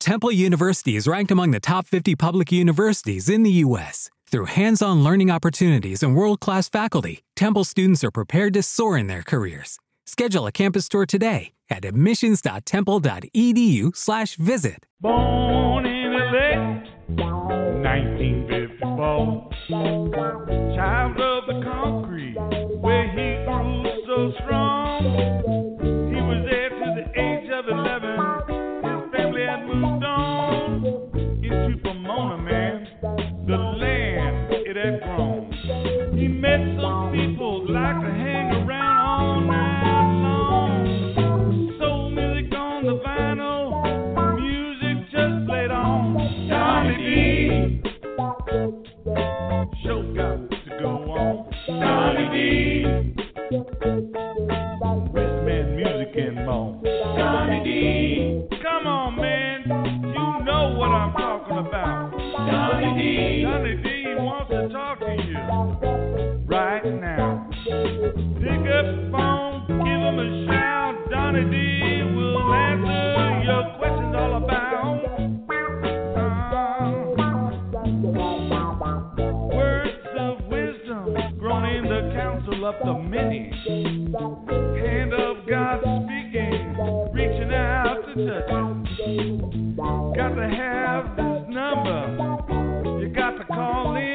Temple University is ranked among the top 50 public universities in the U.S. Through hands on learning opportunities and world class faculty, Temple students are prepared to soar in their careers. Schedule a campus tour today at admissions.temple.edu/slash visit. Born in LA, 1954. Child of the concrete, where he grew so strong. The many. Hand of God speaking, reaching out to touch. Got to have this number. You got to call in.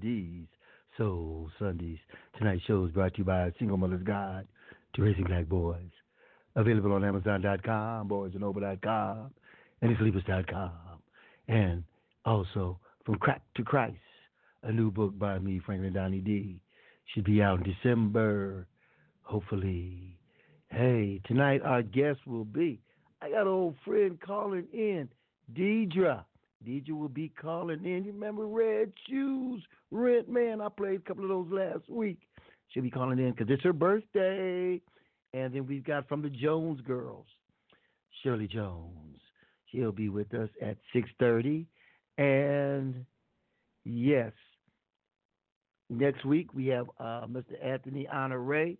D's Soul Sundays. Tonight's show is brought to you by Single Mother's Guide to Raising Black Boys. Available on Amazon.com, BoysAndOver.com, AnySleepers.com, and also From Crack to Christ, a new book by me, Franklin Donny D. Should be out in December, hopefully. Hey, tonight our guest will be, I got an old friend calling in, Deidre. Deidre will be calling in. You remember Red Shoes, Rent Man? I played a couple of those last week. She'll be calling in because it's her birthday. And then we've got from the Jones Girls, Shirley Jones. She'll be with us at 6:30. And yes, next week we have uh, Mr. Anthony Honore.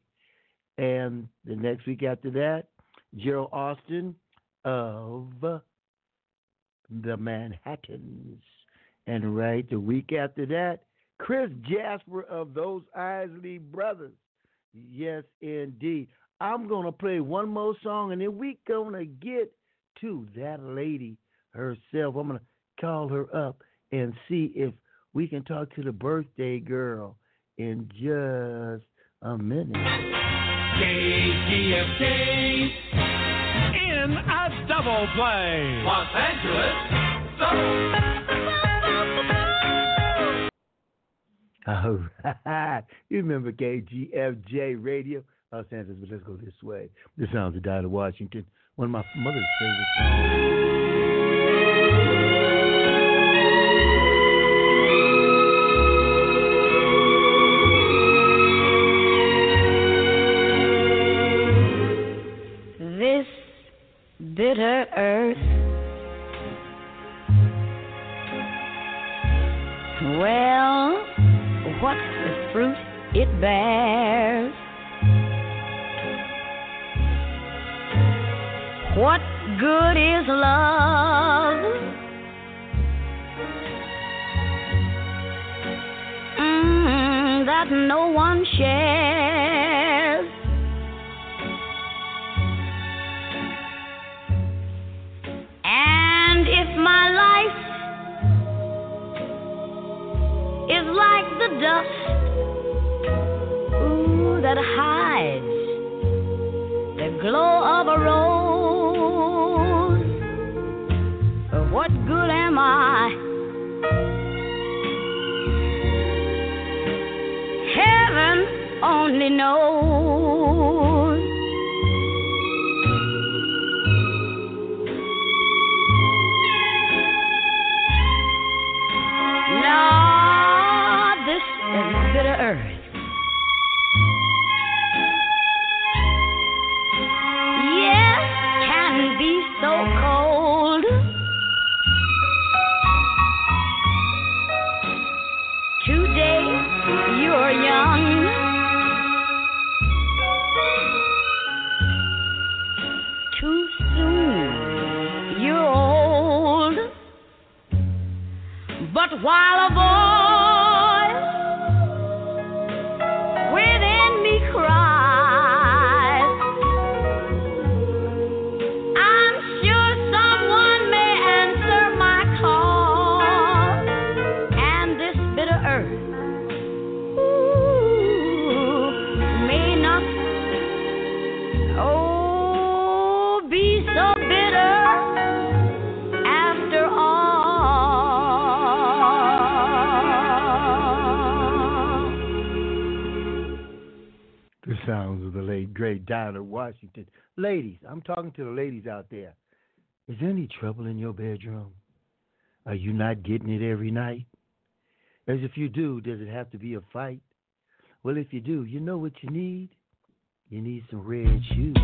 And the next week after that, Gerald Austin of the Manhattans. And right the week after that, Chris Jasper of those Isley Brothers. Yes, indeed. I'm going to play one more song and then we're going to get to that lady herself. I'm going to call her up and see if we can talk to the birthday girl in just a minute. KGFJ in a double play. Los Angeles, oh, All right. You remember KGFJ Radio? Los Angeles, but let's go this way. This sounds of Dinah Washington, one of my mother's favorite songs. Talking to the ladies out there. Is there any trouble in your bedroom? Are you not getting it every night? As if you do, does it have to be a fight? Well, if you do, you know what you need? You need some red shoes.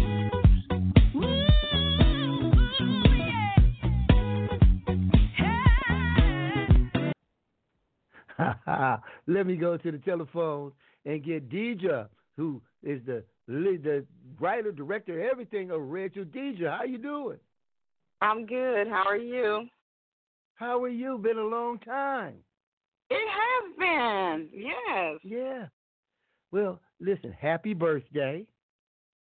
Let me go to the telephone and get Deidre, who is the the writer, director, everything of Shoes. Deidre, how you doing? I'm good. How are you? How are you? Been a long time. It has been. Yes. Yeah. Well, listen, happy birthday.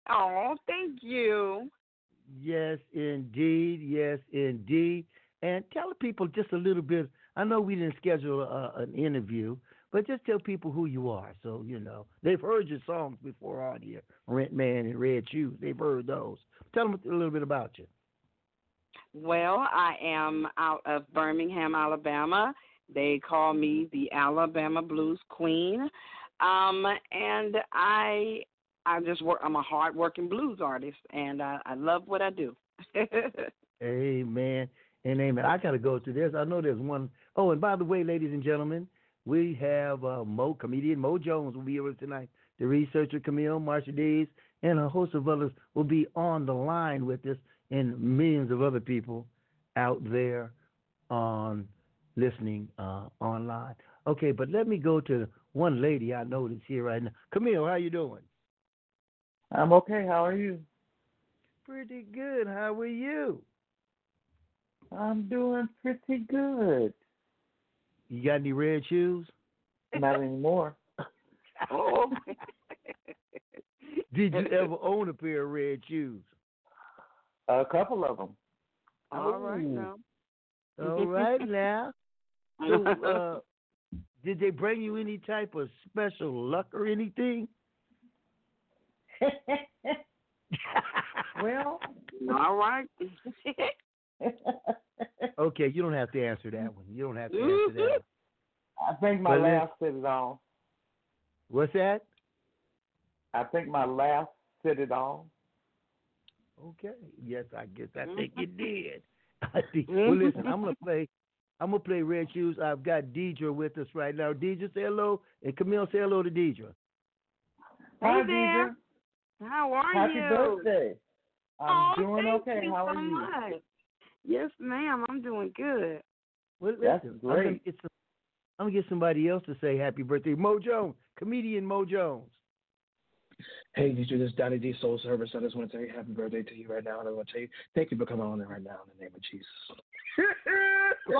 Oh, thank you. Yes, indeed. Yes, indeed. and tell the people just a little bit. I know we didn't schedule an interview, but just tell people who you are. So you know they've heard your songs before on here, Rent Man and Red Shoes. They've heard those. Tell them a little bit about you. Well, I am out of Birmingham, Alabama. They call me the Alabama Blues Queen. Um, and I I just work I'm a hard working blues artist and I, I love what I do. amen. And amen. I gotta go to this. I know there's one oh and by the way, ladies and gentlemen, we have uh, Mo comedian Mo Jones will be with us tonight. The researcher Camille Marsha Days and a host of others will be on the line with us and millions of other people out there on listening uh, online. Okay, but let me go to one lady I know that's here right now. Camille, how you doing? I'm okay. How are you? Pretty good. How are you? I'm doing pretty good. You got any red shoes? Not anymore. oh. Did you ever own a pair of red shoes? A couple of them. All right now. All right now. So, uh, did they bring you any type of special luck or anything? well, all right. okay, you don't have to answer that one. You don't have to answer that. Mm-hmm. I think my laugh said it all. What's that? I think my laugh said it all. Okay. Yes, I guess I think it mm-hmm. did. I think. Well, mm-hmm. listen, I'm gonna play. I'm gonna play Red Shoes. I've got Deidre with us right now. Deidre, say hello, and Camille, say hello to Deidre. Hi, Hi there. Deidre. How are Happy you? Happy birthday. I'm oh, doing thank okay. You How so are you? Much. Yes, ma'am. I'm doing good. Well, That's listen, great. I'm gonna, get some, I'm gonna get somebody else to say happy birthday. Mo Jones, comedian Mo Jones. Hey, DJ, this is Donnie D Soul Service. I just want to say happy birthday to you right now. And I want to tell you thank you for coming on there right now in the name of Jesus.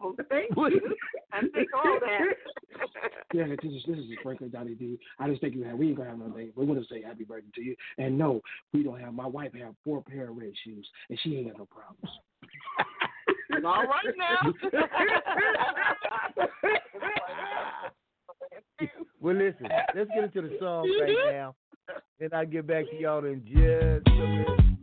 well, thank you. I think all that. yeah, this is this is his birthday, Donny D. I just think you have we ain't gonna have no day. We're gonna say happy birthday to you. And no, we don't have my wife have four pair of red shoes and she ain't got no problems. all right now. well, listen, let's get into the song right now, and I'll get back to y'all in just a minute.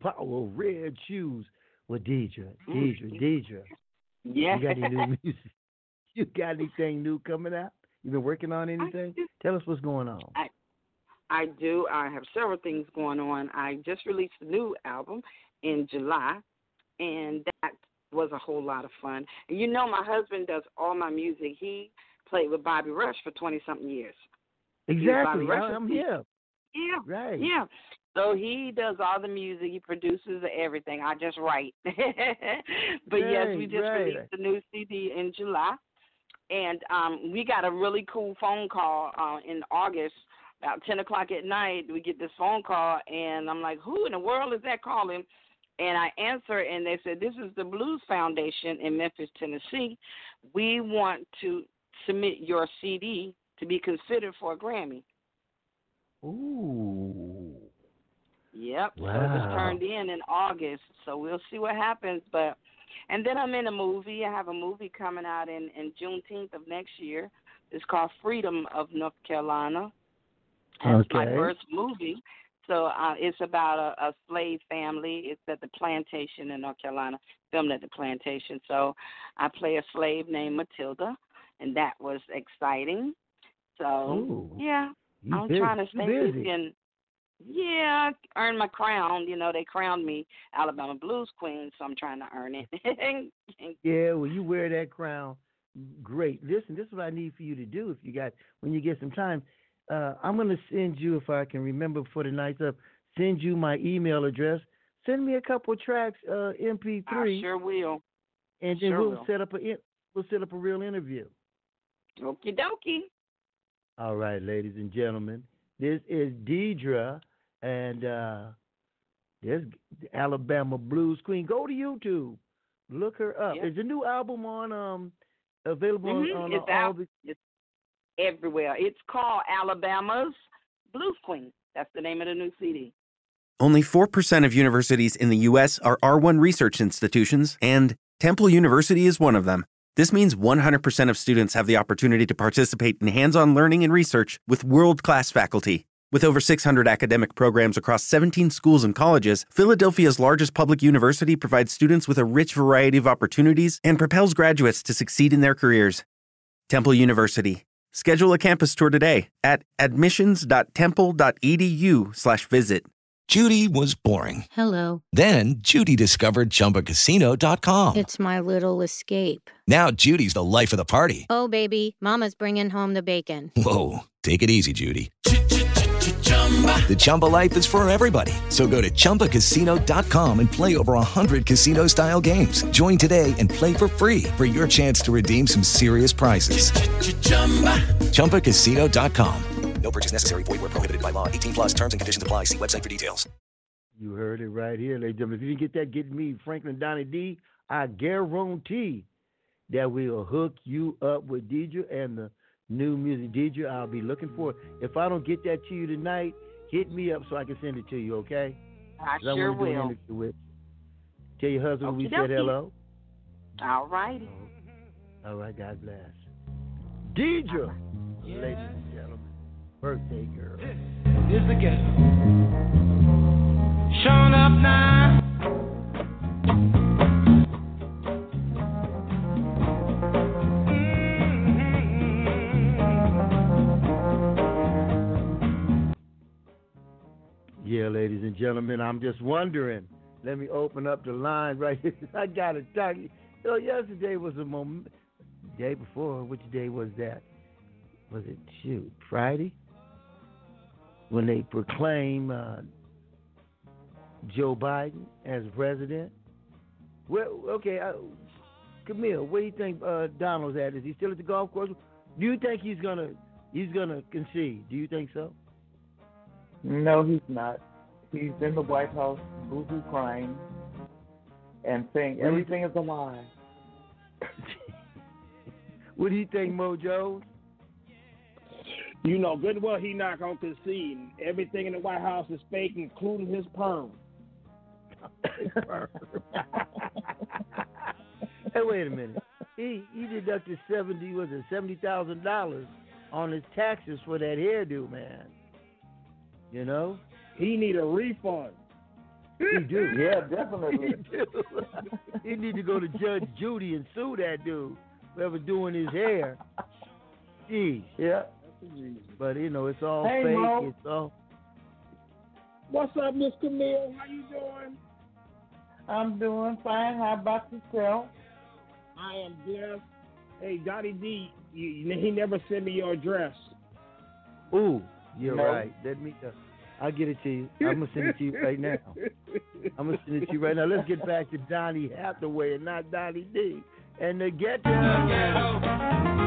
Power of red shoes with Deidre. Mm. Deidre, Deidre. Yeah. You got any new music? You got anything new coming out? You been working on anything? Tell us what's going on. I I do. I have several things going on. I just released a new album in July, and that was a whole lot of fun. And you know, my husband does all my music. He played with Bobby Rush for twenty something years. Exactly. I'm here. Yeah. Right. Yeah. So he does all the music, he produces everything. I just write. but yes, we just right. released the new CD in July. And um we got a really cool phone call uh in August about ten o'clock at night. We get this phone call and I'm like, Who in the world is that calling? And I answer and they said, This is the Blues Foundation in Memphis, Tennessee. We want to submit your CD to be considered for a Grammy. Ooh. Yep. So it was turned in in August. So we'll see what happens. But and then I'm in a movie. I have a movie coming out in in Juneteenth of next year. It's called Freedom of North Carolina. And It's my first movie. So uh, it's about a, a slave family. It's at the plantation in North Carolina, filmed at the plantation. So I play a slave named Matilda, and that was exciting. So Ooh. yeah, I'm trying to stay busy. busy and yeah, earn my crown. You know, they crowned me Alabama Blues Queen, so I'm trying to earn it. Yeah, well, you wear that crown. Great. Listen, this is what I need for you to do if you got when you get some time. Uh, I'm gonna send you if I can remember before the night's up. Send you my email address. Send me a couple tracks, uh, MP3, I sure will. and then sure we'll will. set up a we'll set up a real interview. Okie dokie. All right, ladies and gentlemen, this is Deidre, and uh, this Alabama Blues Queen. Go to YouTube, look her up. Yep. Is the new album on um available on, Mhm, on it's all out. the It's everywhere. It's called Alabama's Blues Queen. That's the name of the new CD. Only 4% of universities in the U.S. are R1 research institutions, and Temple University is one of them. This means 100% of students have the opportunity to participate in hands on learning and research with world class faculty. With over 600 academic programs across 17 schools and colleges, Philadelphia's largest public university provides students with a rich variety of opportunities and propels graduates to succeed in their careers. Temple University. Schedule a campus tour today at admissions.temple.edu/visit. Judy was boring. Hello. Then Judy discovered ChumbaCasino.com. It's my little escape. Now Judy's the life of the party. Oh, baby, Mama's bringing home the bacon. Whoa, take it easy, Judy. The Chumba life is for everybody. So go to ChumbaCasino.com and play over 100 casino style games. Join today and play for free for your chance to redeem some serious prizes. ChumbaCasino.com. No purchase necessary. Void where prohibited by law. 18 plus terms and conditions apply. See website for details. You heard it right here, ladies and gentlemen. If you didn't get that, get me, Franklin Donny D. I guarantee that we'll hook you up with Deidre and the new music. Deidre, I'll be looking for it. If I don't get that to you tonight, hit me up so I can send it to you, okay? I sure wanna will. interview with. Tell your husband we said hello. All righty. All right, God bless. Deidre, ladies and gentlemen, birthday girl. This is the ghetto. Showing up now. Yeah, ladies and gentlemen, I'm just wondering. Let me open up the line right here. I got to talk. Know, yesterday was a moment. Day before, which day was that? was it shoot Friday when they proclaim uh, Joe Biden as president. Well, okay, Camille, where do you think uh, Donald's at? Is he still at the golf course? Do you think he's gonna he's gonna concede? Do you think so? No, he's not. He's in the White House, boo-hoo crying, and saying What everything is a lie. What do you think, Mojo? You know good well he not gonna concede. Everything in the White House is fake, including his perm. hey, wait a minute. He he deducted seventy was it seventy thousand dollars on his taxes for that hairdo, man. You know? He need a refund. He do. Yeah, definitely. he do. he need to go to Judge Judy and sue that dude whoever doing his hair. Jeez. Yeah. But you know, it's all Hey, fake. Mo. It's all What's up, Miss Camille? How you doing? I'm doing fine. How about yourself? I am just. Hey, Johnny D, you- he never sent me your address. Ooh, you're No. right. Let me. Uh, I'll get it to you. I'm gonna send it to you right now. I'm gonna send it to you right now. Let's get back to Donny Hathaway and not Donny D. And the ghetto. Mama,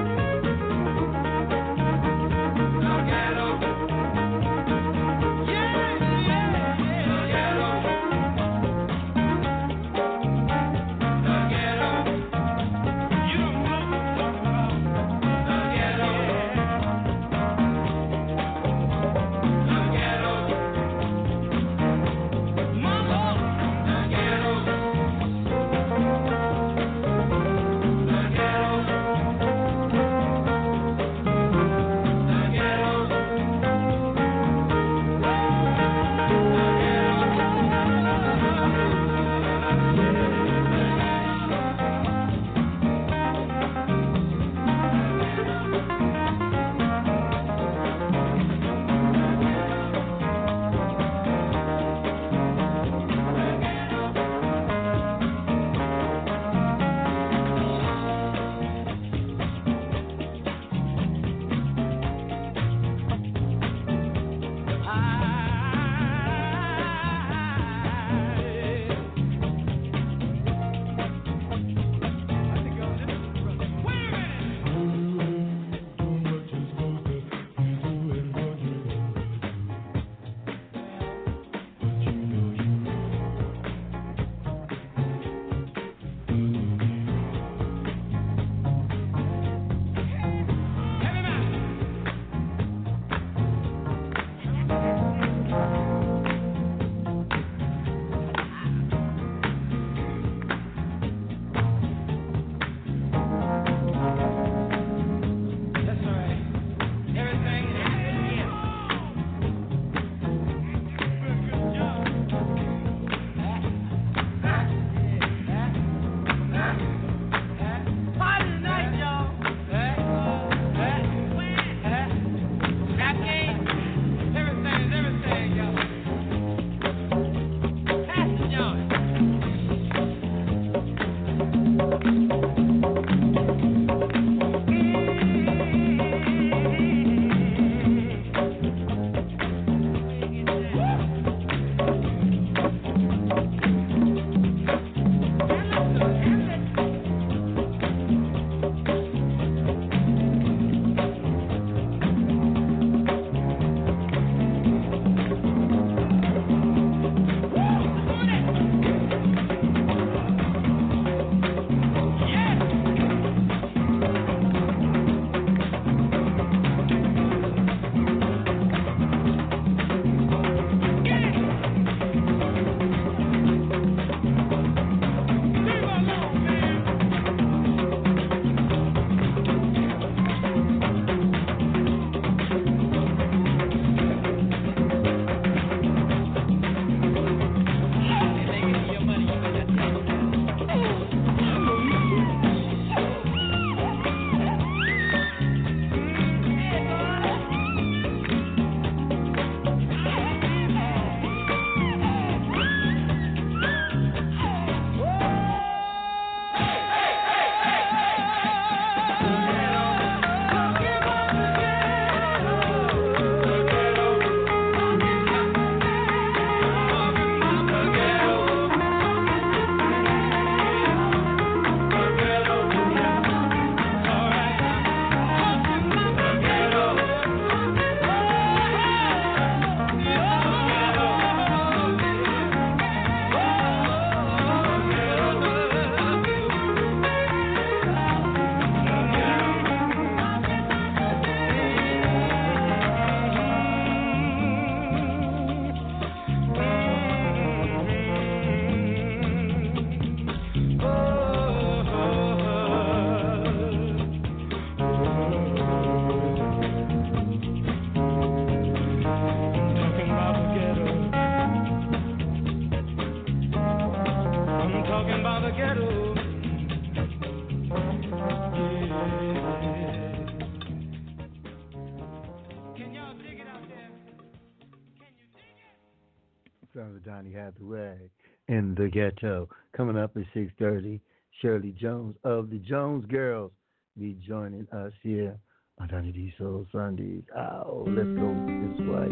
in the ghetto. Coming up at 6.30, Shirley Jones of the Jones Girls be joining us here on Donny D Soul Sundays. Oh, let's go this way.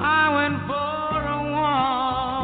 I went for a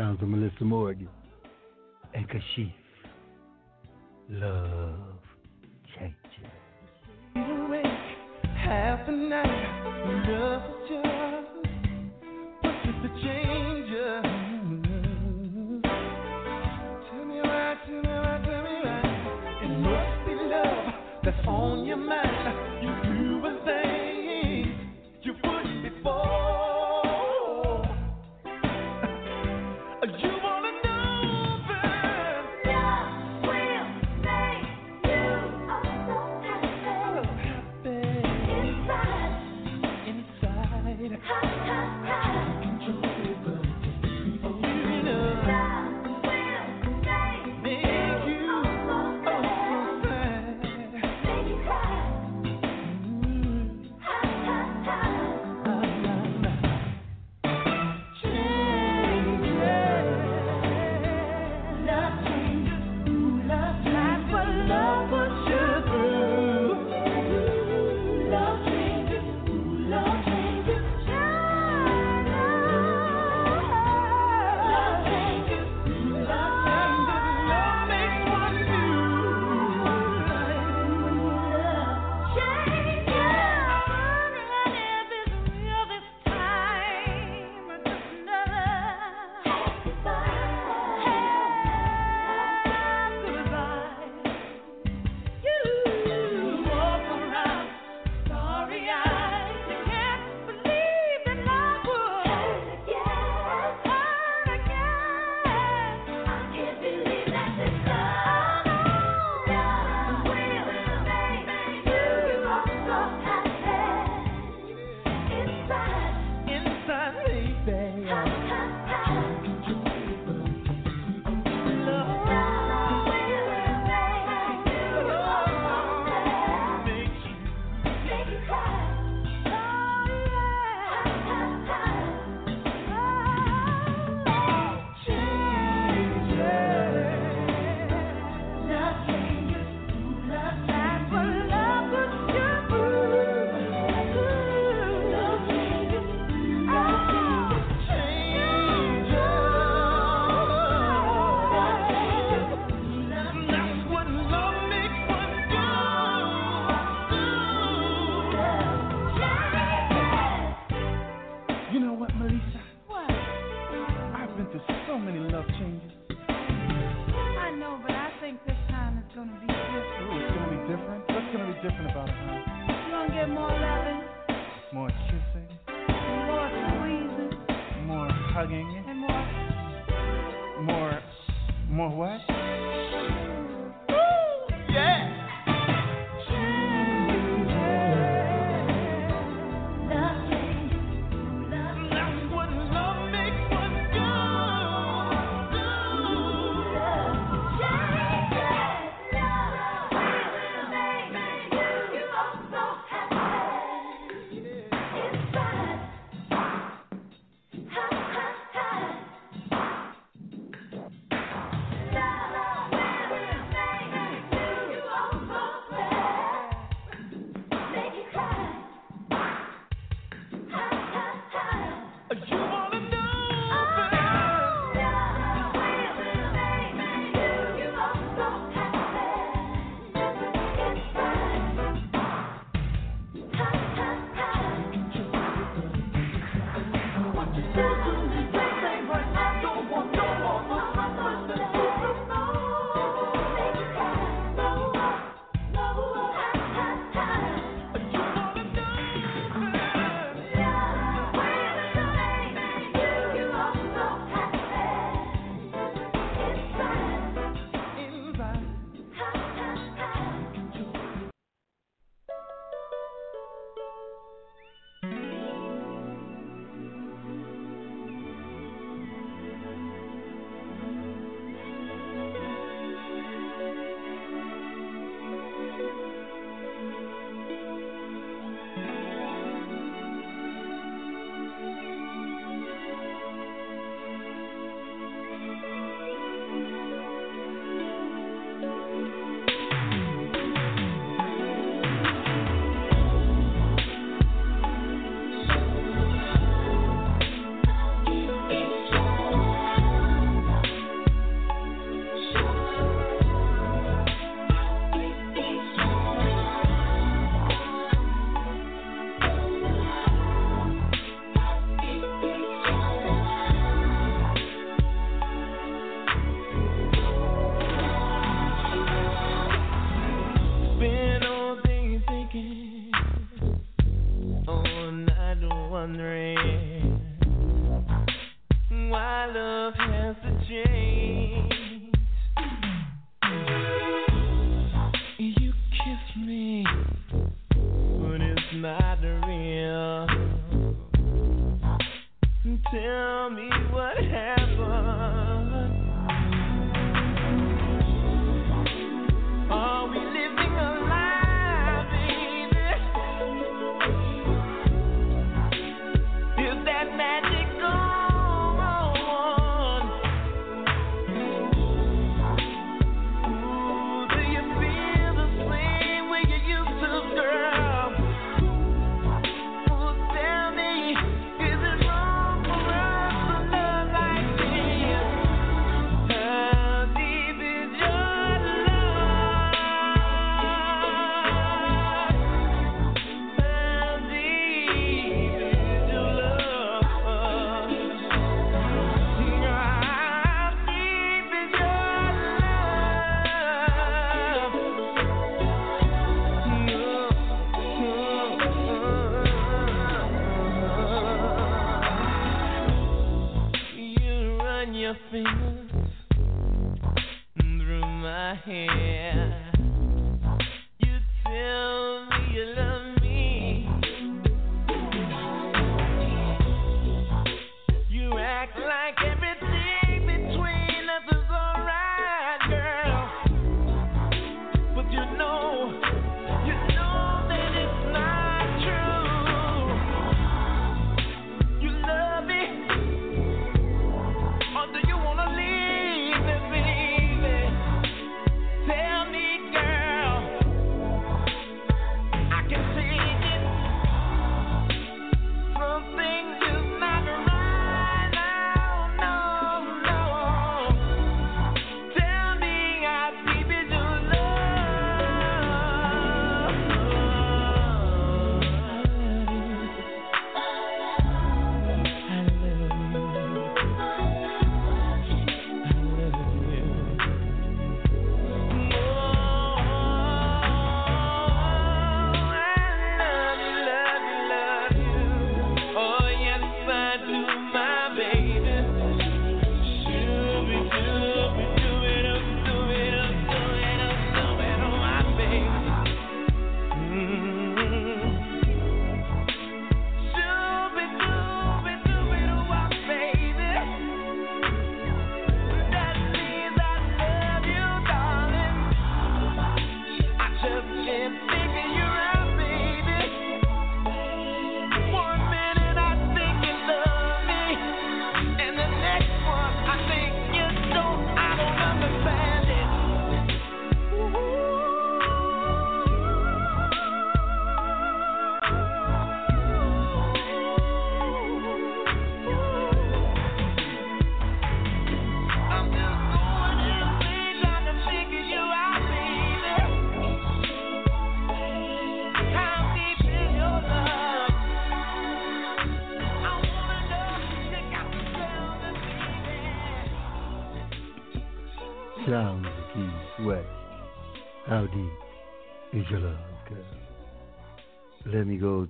sounds of Meli'sa Morgan and Kashif. Love changes. Half an hour,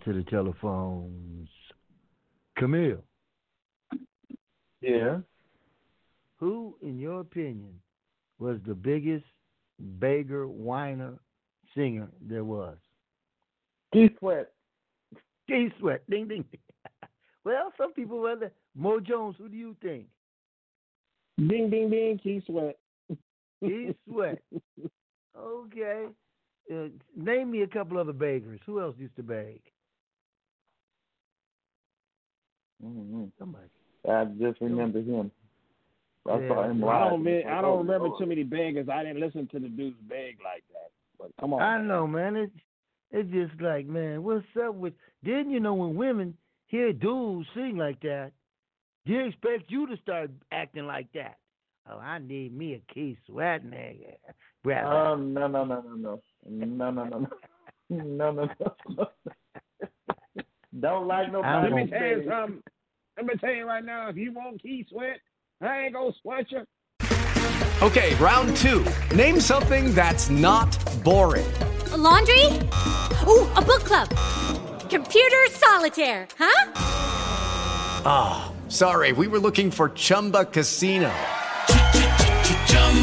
to the telephones. Camille. Yeah. Who, in your opinion, was the biggest beggar, whiner, singer there was? Keith Sweat. Keith Sweat. Ding, ding. well, some people were Mo Jones, who do you think? Ding, ding, ding. Keith Sweat. Keith Sweat. Okay. Uh, name me a couple other beggars. Who else used to beg? Mm-hmm. Somebody. I just remember him. I saw him I don't, mean, I don't Oh, remember Lord. too many beggars. I didn't listen to the dudes beg like that. But come on. I know, man. It's it's just like, man, what's up with? Didn't you know when women hear dudes sing like that, they expect you to start acting like that? Oh, I need me a Keith Sweat nigga, brother. Um, no, no, no, no, no, no, no, no, no, no, no, no. Don't like no. Let nobody. me tell you beg. something. Let me tell you right now, if you want Keith Sweat, I ain't gonna sweat you. Okay, round two. Name something that's not boring. A laundry? Ooh, a book club. Computer solitaire, huh? Ah, sorry, we were looking for Chumba Casino.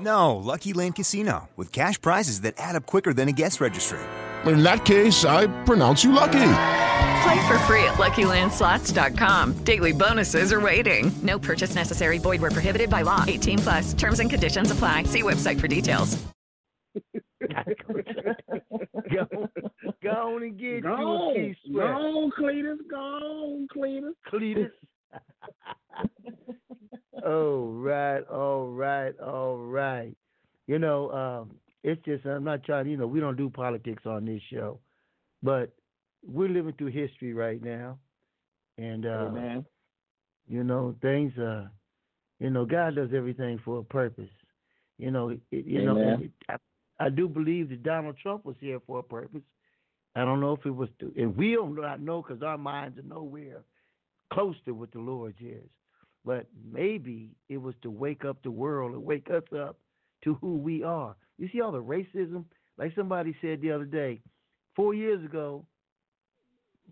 No, Lucky Land Casino, with cash prizes that add up quicker than a guest registry. In that case, I pronounce you lucky. Play for free at LuckyLandSlots.com. Daily bonuses are waiting. No purchase necessary. Void where prohibited by law. 18 plus. Terms and conditions apply. See website for details. go, go on and get Go you a on, Keith go on, Cletus, go on, Cletus. Cletus. Oh right, all right, all right. You know, um, it's just I'm not trying. You know, we don't do politics on this show, but we're living through history right now, and uh, you know things. Uh, you know, God does everything for a purpose. You know, it, you know, it, I, I do believe that Donald Trump was here for a purpose. I don't know if it was to, and we don't not know because our minds are nowhere close to what the Lord's is. But maybe it was to wake up the world and wake us up to who we are. You see all the racism? Like somebody said the other day, four years ago,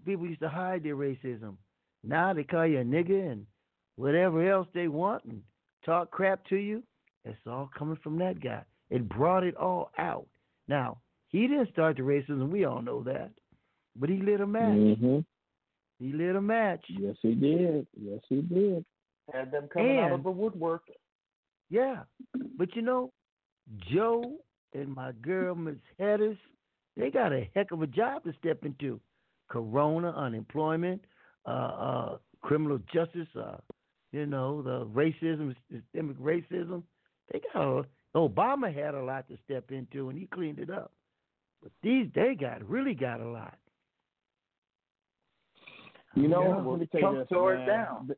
people used to hide their racism. Now they call you a nigger and whatever else they want and talk crap to you. It's all coming from that guy. It brought it all out. Now, he didn't start the racism, we all know that. But he lit a match. Mm-hmm. He lit a match. Yes, he did. Yes, he did. Had them coming out of And- the woodwork. Yeah. But you know, Joe and my girl Miss Hedges, they got a heck of a job to step into. Corona, unemployment, uh, uh, criminal justice, uh, you know, the racism, systemic racism. They got a, Obama had a lot to step into and he cleaned it up. But these they got really got a lot. You know, Yeah, let well, me tell you this, tore it man. down.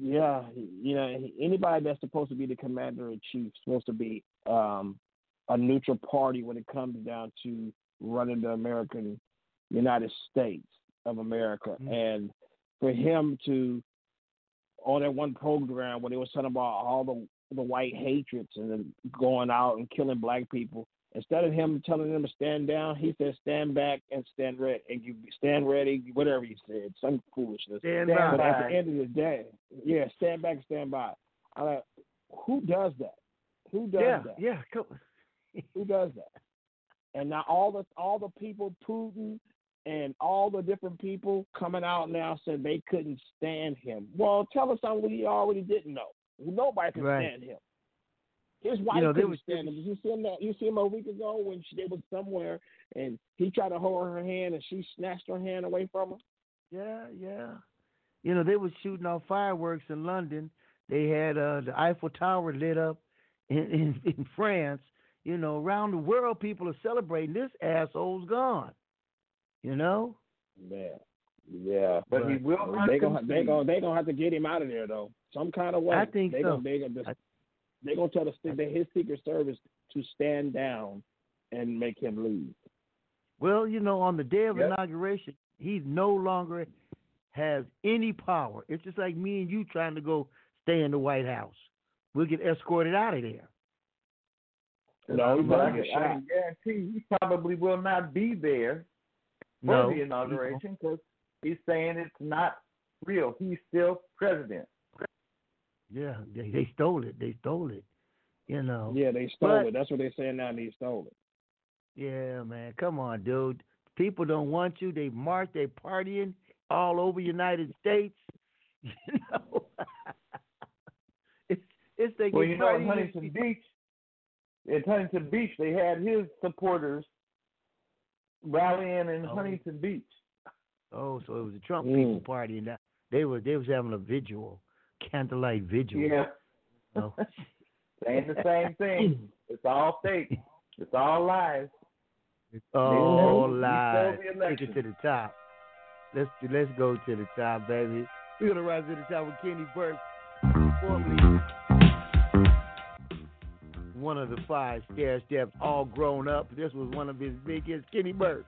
Yeah, you know, anybody that's supposed to be the commander in chief supposed to be um, a neutral party when it comes down to running the American United States of America, and for him to on that one program when they was talking about all the the white hatreds and going out and killing black people. Instead of him telling them to stand down, he said stand back and stand ready and you stand ready, whatever he said, some foolishness. Stand but by. at the end of the day, yeah, stand back and stand by. I like, who does that? Who does yeah, that? yeah, come Who does that? And now all the all the people, Putin and all the different people coming out now said they couldn't stand him. Well, tell us something we already didn't know. Nobody can Right. stand him. His wife know, couldn't was- stand him. Did you see him that you see him a week ago when she, they was somewhere and he tried to hold her hand and she snatched her hand away from him. Yeah, yeah. You know, they were shooting off fireworks in London. They had uh, the Eiffel Tower lit up in, in, in France. You know, around the world, people are celebrating. This asshole's gone. You know? Yeah. Yeah, But he will not They gonna they concede. gonna they gonna have to get him out of there though, some kind of way. I think they so. Gonna, they gonna they gonna tell the the- his Secret Service to stand down and make him leave. Well, you know, on the day of Yep. inauguration, he no longer has any power. It's just like me and you trying to go stay in the White House. We'll get escorted out of there. No, but I he's can, I can guarantee he probably will not be there for No, the inauguration because he's saying it's not real. He's still president. Yeah, they, they stole it. They stole it. You know. Yeah, they stole But- it. That's what they're saying now. They stole it. Yeah, man. Come on, dude. People don't want you. They march. They partying all over United States. You know. it's it's they Well, you know, in. Huntington Beach, in Huntington Beach, they had his supporters rallying in Oh. Huntington Beach. Oh, so it was the Trump Mm. people partying. That they were they was having a vigil, candlelight vigil. Yeah. Saying the same thing. It's all fake. It's all lies. It's they lies. Take it to the top. Let's let's go to the top, baby. We're gonna rise to the top with Keni Burke, formerly one of the five Stairsteps, all grown up. This was one of his biggest, Keni Burke.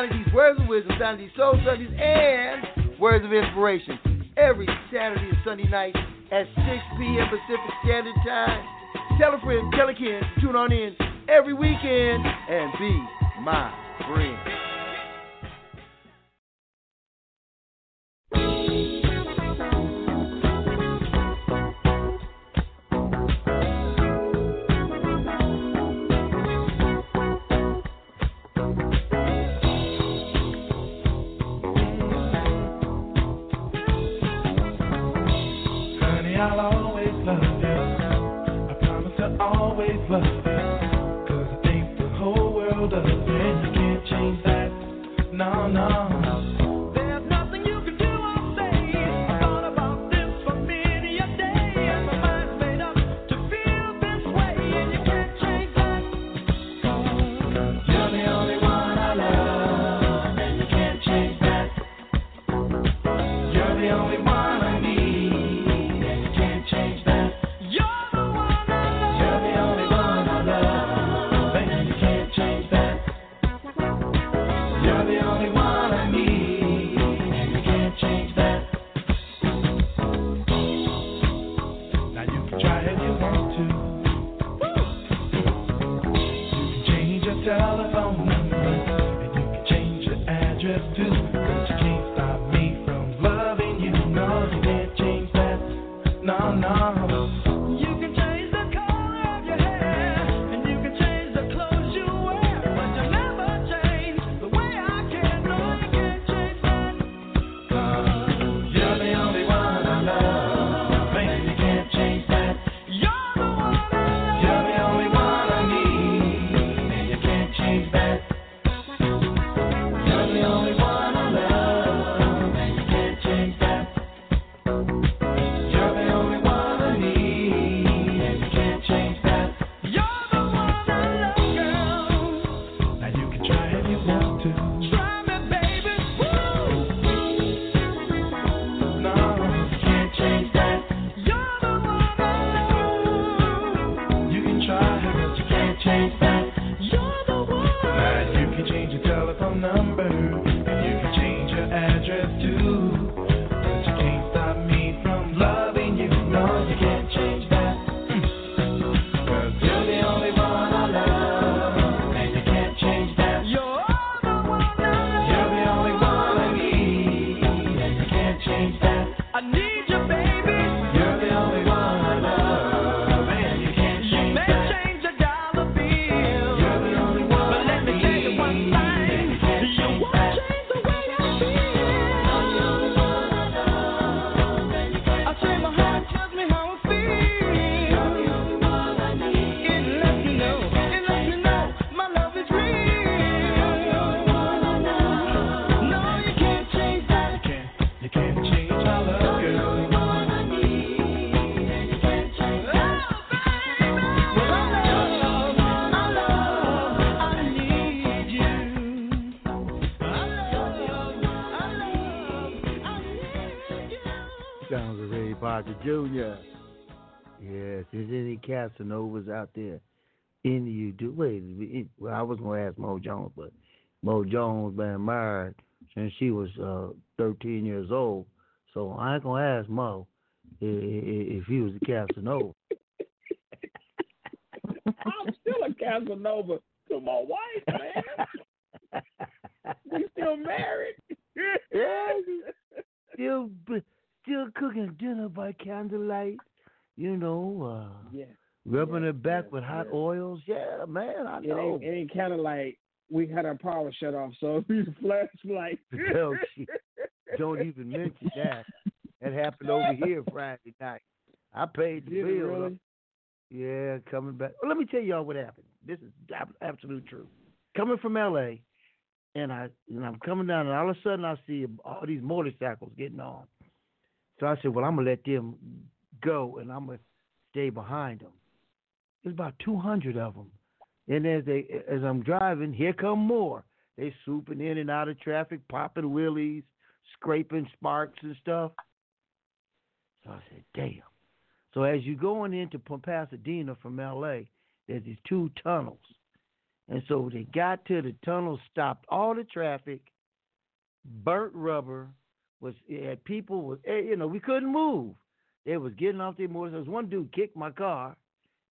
Sunday's Words of Wisdom, Sunday's Soul Sundays, and Words of Inspiration. Every Saturday and Sunday night at 6 p.m. Pacific Standard Time. Tell a friend, tell a kid, tune on in every weekend and be my friend. Casanovas out there? Any you do? Wait, it- well, I was going to ask Mo Jones, but Mo Jones been married since she was uh, 13 years old, so I ain't going to ask Mo i- i- if he was a Casanova. I'm still a Casanova to my wife, man. we still married. Yeah. still, still cooking dinner by candlelight. You know, uh, Yeah. Rubbing it back with hot oils. Yeah, man, I know. ain't, it ain't kind of like we had our power shut off, so we flashlight. Hell, shit. Don't even mention that. That happened over here Friday night. I paid the Did bill. Uh, really? Yeah, coming back. Well, let me tell y'all what happened. This is absolute truth. Coming from L.A., and I and I'm coming down, and all of a sudden I see all these motorcycles getting on. So I said, well, I'm gonna let them go, and I'm gonna stay behind them. There's about 200 of them, and as they as I'm driving, here come more. They swooping in and out of traffic, popping wheelies, scraping sparks and stuff. So I said, damn. So as you're going into Pasadena from LA, there's these two tunnels. And so they got to the tunnel, stopped all the traffic, burnt rubber, was had people was eh, you know, we couldn't move. They was getting off their motorcycles. One dude kicked my car,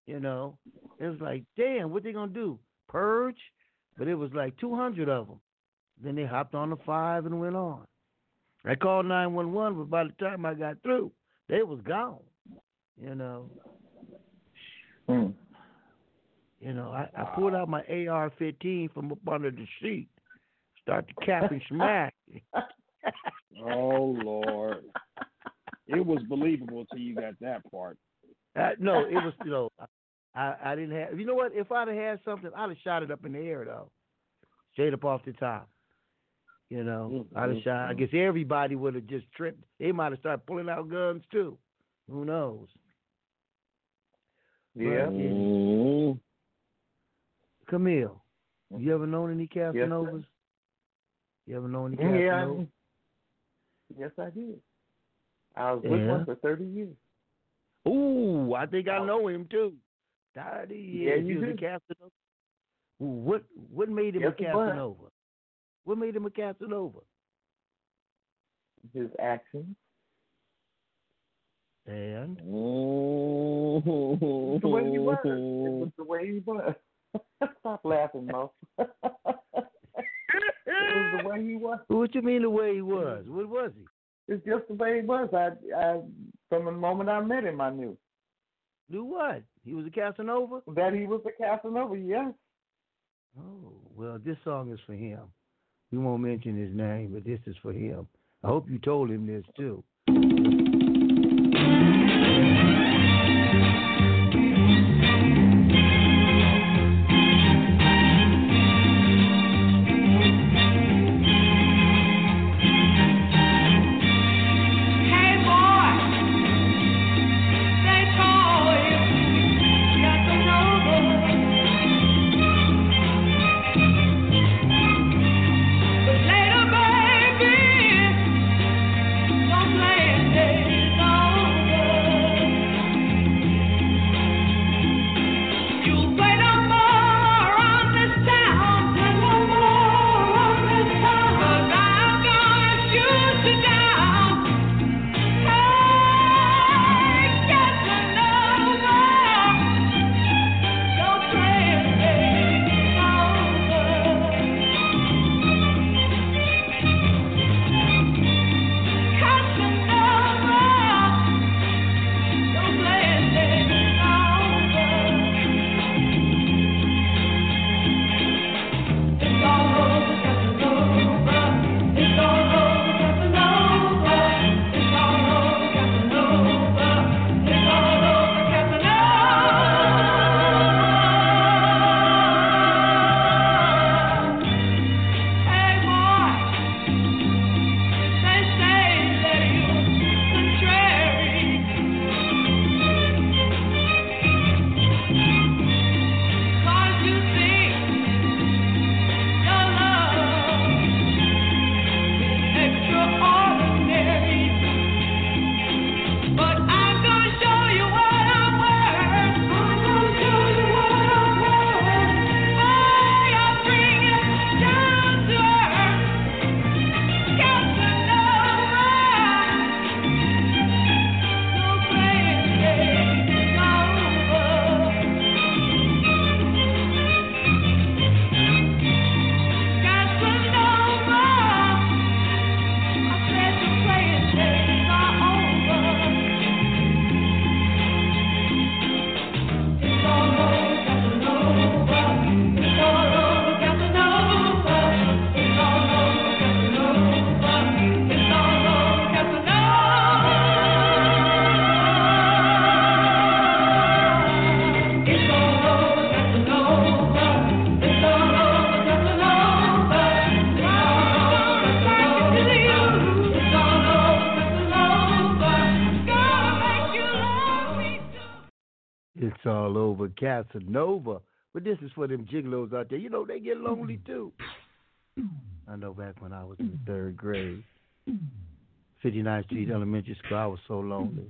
you know. It was like, damn, what they gonna do? Purge? But it was like two hundred of them. Then they hopped on the five and went on. I called nine one one, but by the time I got through, they was gone. You know. You know, I, I pulled out my AR fifteen from up under the seat, start to cap and smack. Oh Lord, it was believable till you got that part. Uh, no, it was you know, I I didn't have. You know what? If I'd have had something, I'd have shot it up in the air though, straight up off the top. You know, I'd have shot. I guess everybody would have just tripped. They might have started pulling out guns too. Who knows? Yeah. But, Mm-hmm. Camille, you ever known any. Casanovas? you ever known any Yeah. Casanovas? Yes, I did. I was with Yeah. one for 30 years. Ooh, I think I know him too. Thirty Yeah, you he was do. a Casanova. What what made him Yes, a. Casanova? What made him a Casanova? His actions. And mm-hmm. the way he was. It was the way he was. Stop laughing, Mo. it was the way he was. what you mean the way he was? What was he? It's just the way he was. I, I, from the moment I met him, I knew Knew what? He was a Casanova? that he was a Casanova. Yes. Oh, well, this song is for him. We won't mention his name, but this is for him. I hope you told him this too. Casanova. But this is for them gigolos out there. You know, they get lonely too. I know back when I was in third grade, 59th Street Elementary School, I was so lonely.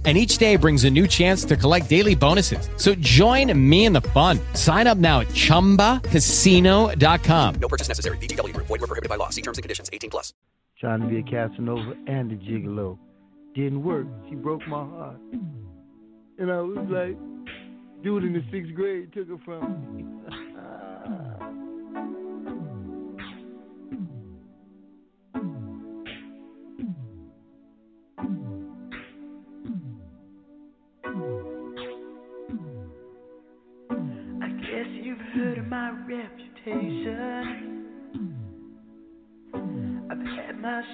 And each day brings a new chance to collect daily bonuses. So join me in the fun. Sign up now at chumbacasino.com. No purchase necessary. VGW Group. Void were prohibited by law. See terms and conditions. 18 plus. Trying to be a Casanova and a gigolo. Didn't work. She broke my heart. And I was like, dude in the sixth grade took her from me.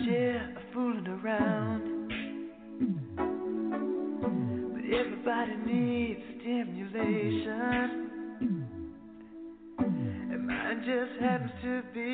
share of fooling around. But everybody needs stimulation. And mine just happens to be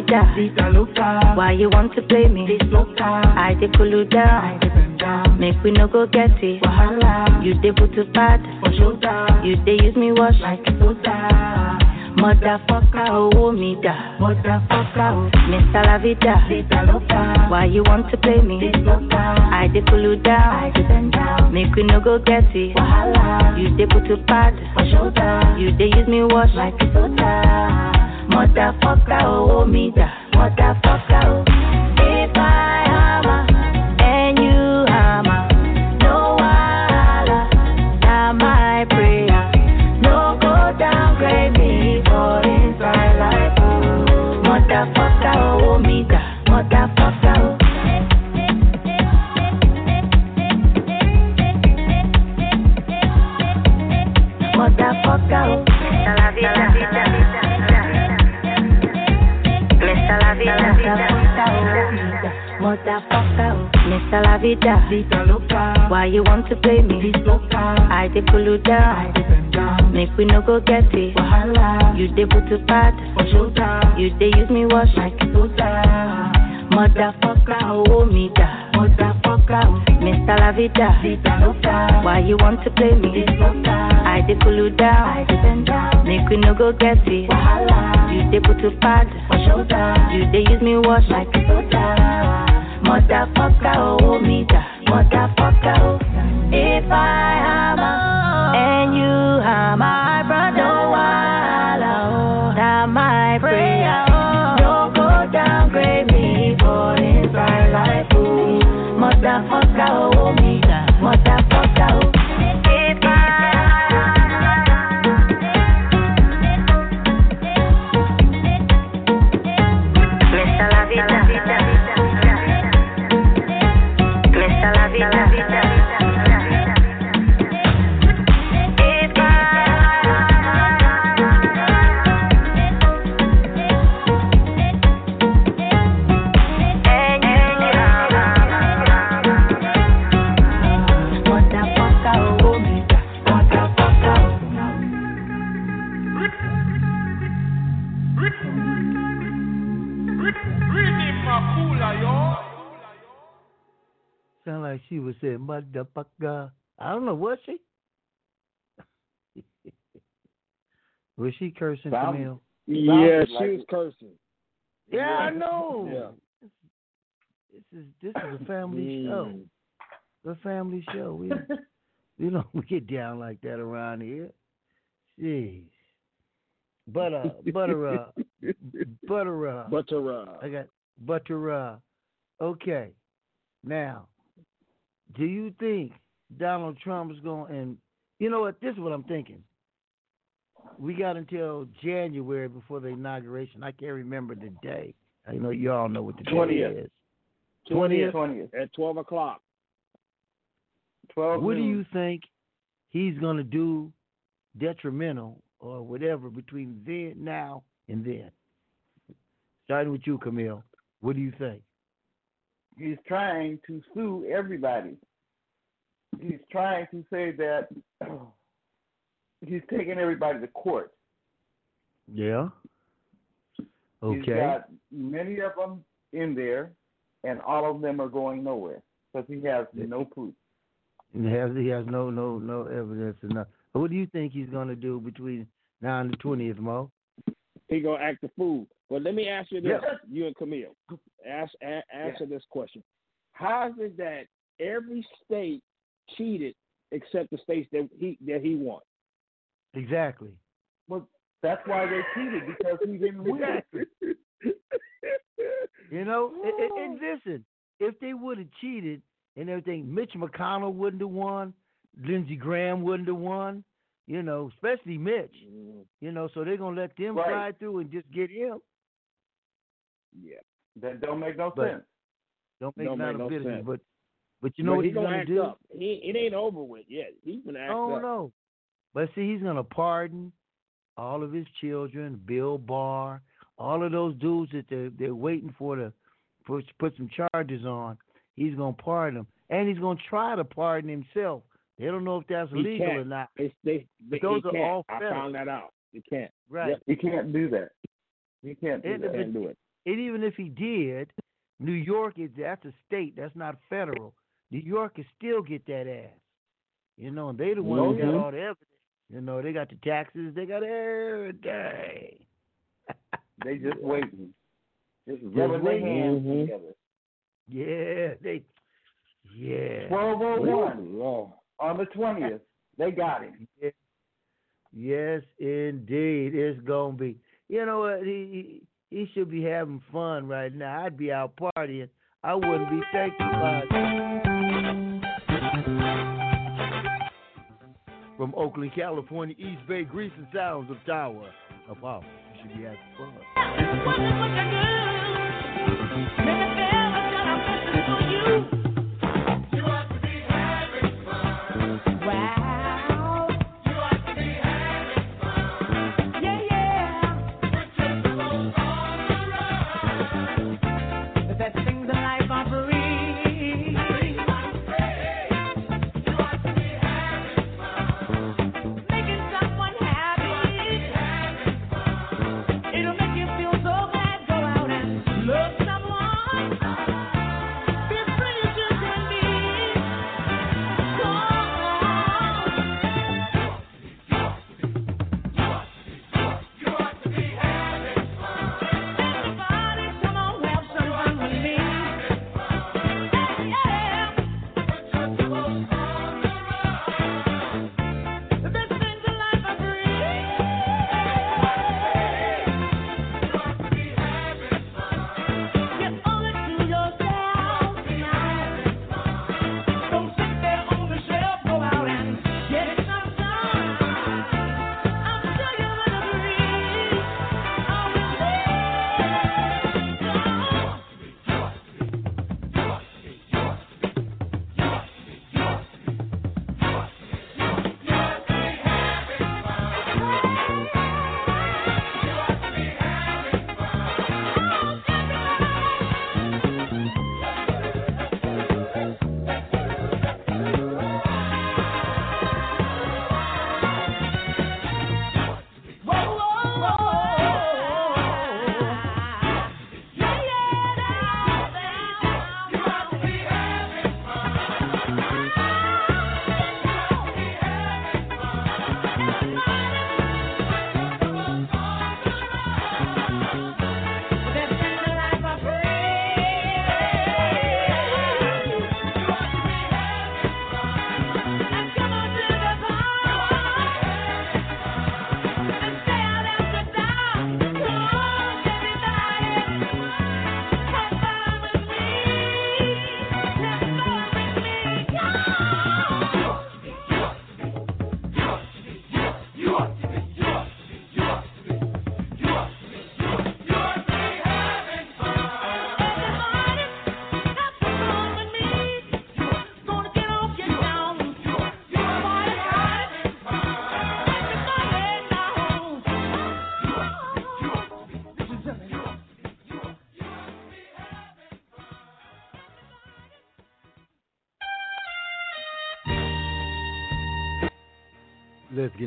La Vida. Why you want to play me? I dey cool you down. Make we no go get it. You dey put to bad. You dey use me wash. Like Motherfucker, oh me da. Motherfucker. Mr. La Vida. Why you want to play me? I dey cool you down. Make we no go get it. You dey put to bad. You dey use me wash. Motherfucker, oh me da. Make we was she cursing, Sound- Camille? Yeah, she like was it. cursing. Yeah, I know. Yeah. This is this is a family show. Mm. The family show. We we don't get down like that around here. Jeez. Butter, butter, uh, butter, uh, Butter, uh. I got butter, uh. Okay. Now, do you think Donald Trump is going? And you know what? This is what I'm thinking. We got until January before the inauguration. I can't remember the day. I know you all know what the day 20th. is. 20th twentieth at 12 o'clock. 12 What do you think he's going to do detrimental or whatever between then, now, and then? Starting with you, Camille. What do you think? He's trying to sue everybody. He's trying to say that he's taking everybody to court. Yeah. He's Okay. got many of them in there, and all of them are going nowhere because he has no proof. He has, he has no no no evidence enough. What do you think he's going to do between now and the twentieth, Mo? He gonna act the fool. But let me ask you this, Yeah. you and Camille. Ask, a, answer Yeah. this question: How is it that every state cheated except the states that he that he won? Exactly. Well, that's why they cheated because he didn't win. Exactly. You know, and, and- and listen, if they would have cheated and everything, Mitch McConnell wouldn't have won. Lindsey Graham wouldn't have won. You know, especially Mitch. Mm-hmm. You know, so they're gonna let them Right. slide through and just get him. Yeah. That don't make no But- sense. Don't make Don't none make of no business. sense. But but you know But what he he's gonna gonna act do? up. He it ain't over with yet. He's gonna act Oh up. no. But see, he's gonna pardon all of his children, Bill Barr, all of those dudes that they're they're waiting for to put put some charges on. He's gonna pardon them, and he's gonna try to pardon himself. They don't know if that's He legal can't. or not. It's, they, those are can't. all I found that out. You can't. Right. Yep. He can't do that. You can't do And, that. Can't do it. and even if he did, New York is that's a state. That's not federal. New York can still get that ass. You know, and they the ones that got Mhm. all the evidence. You know, they got the taxes. They got everything. They just waiting. Just rubbing their hands Mhm. together. Yeah, they. Yeah. Twelve oh one on the twentieth. They got him. Yeah. Yes, indeed. It's gonna be. You know what? He he, he should be having fun right now. I'd be out partying. I wouldn't be thinking about it. Oakland, California, East Bay, Grease and Sounds of Tower of Power. You should be having fun.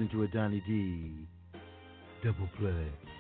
Let's get into a Donny D double play.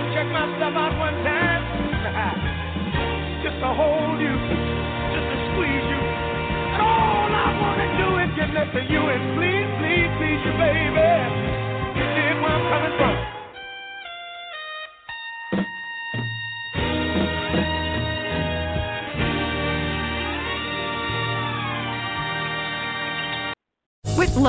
If check my stuff out one time, just to hold you, just to squeeze you. And all I wanna do is get next to you and please, please, please you, baby. You dig where I'm coming from?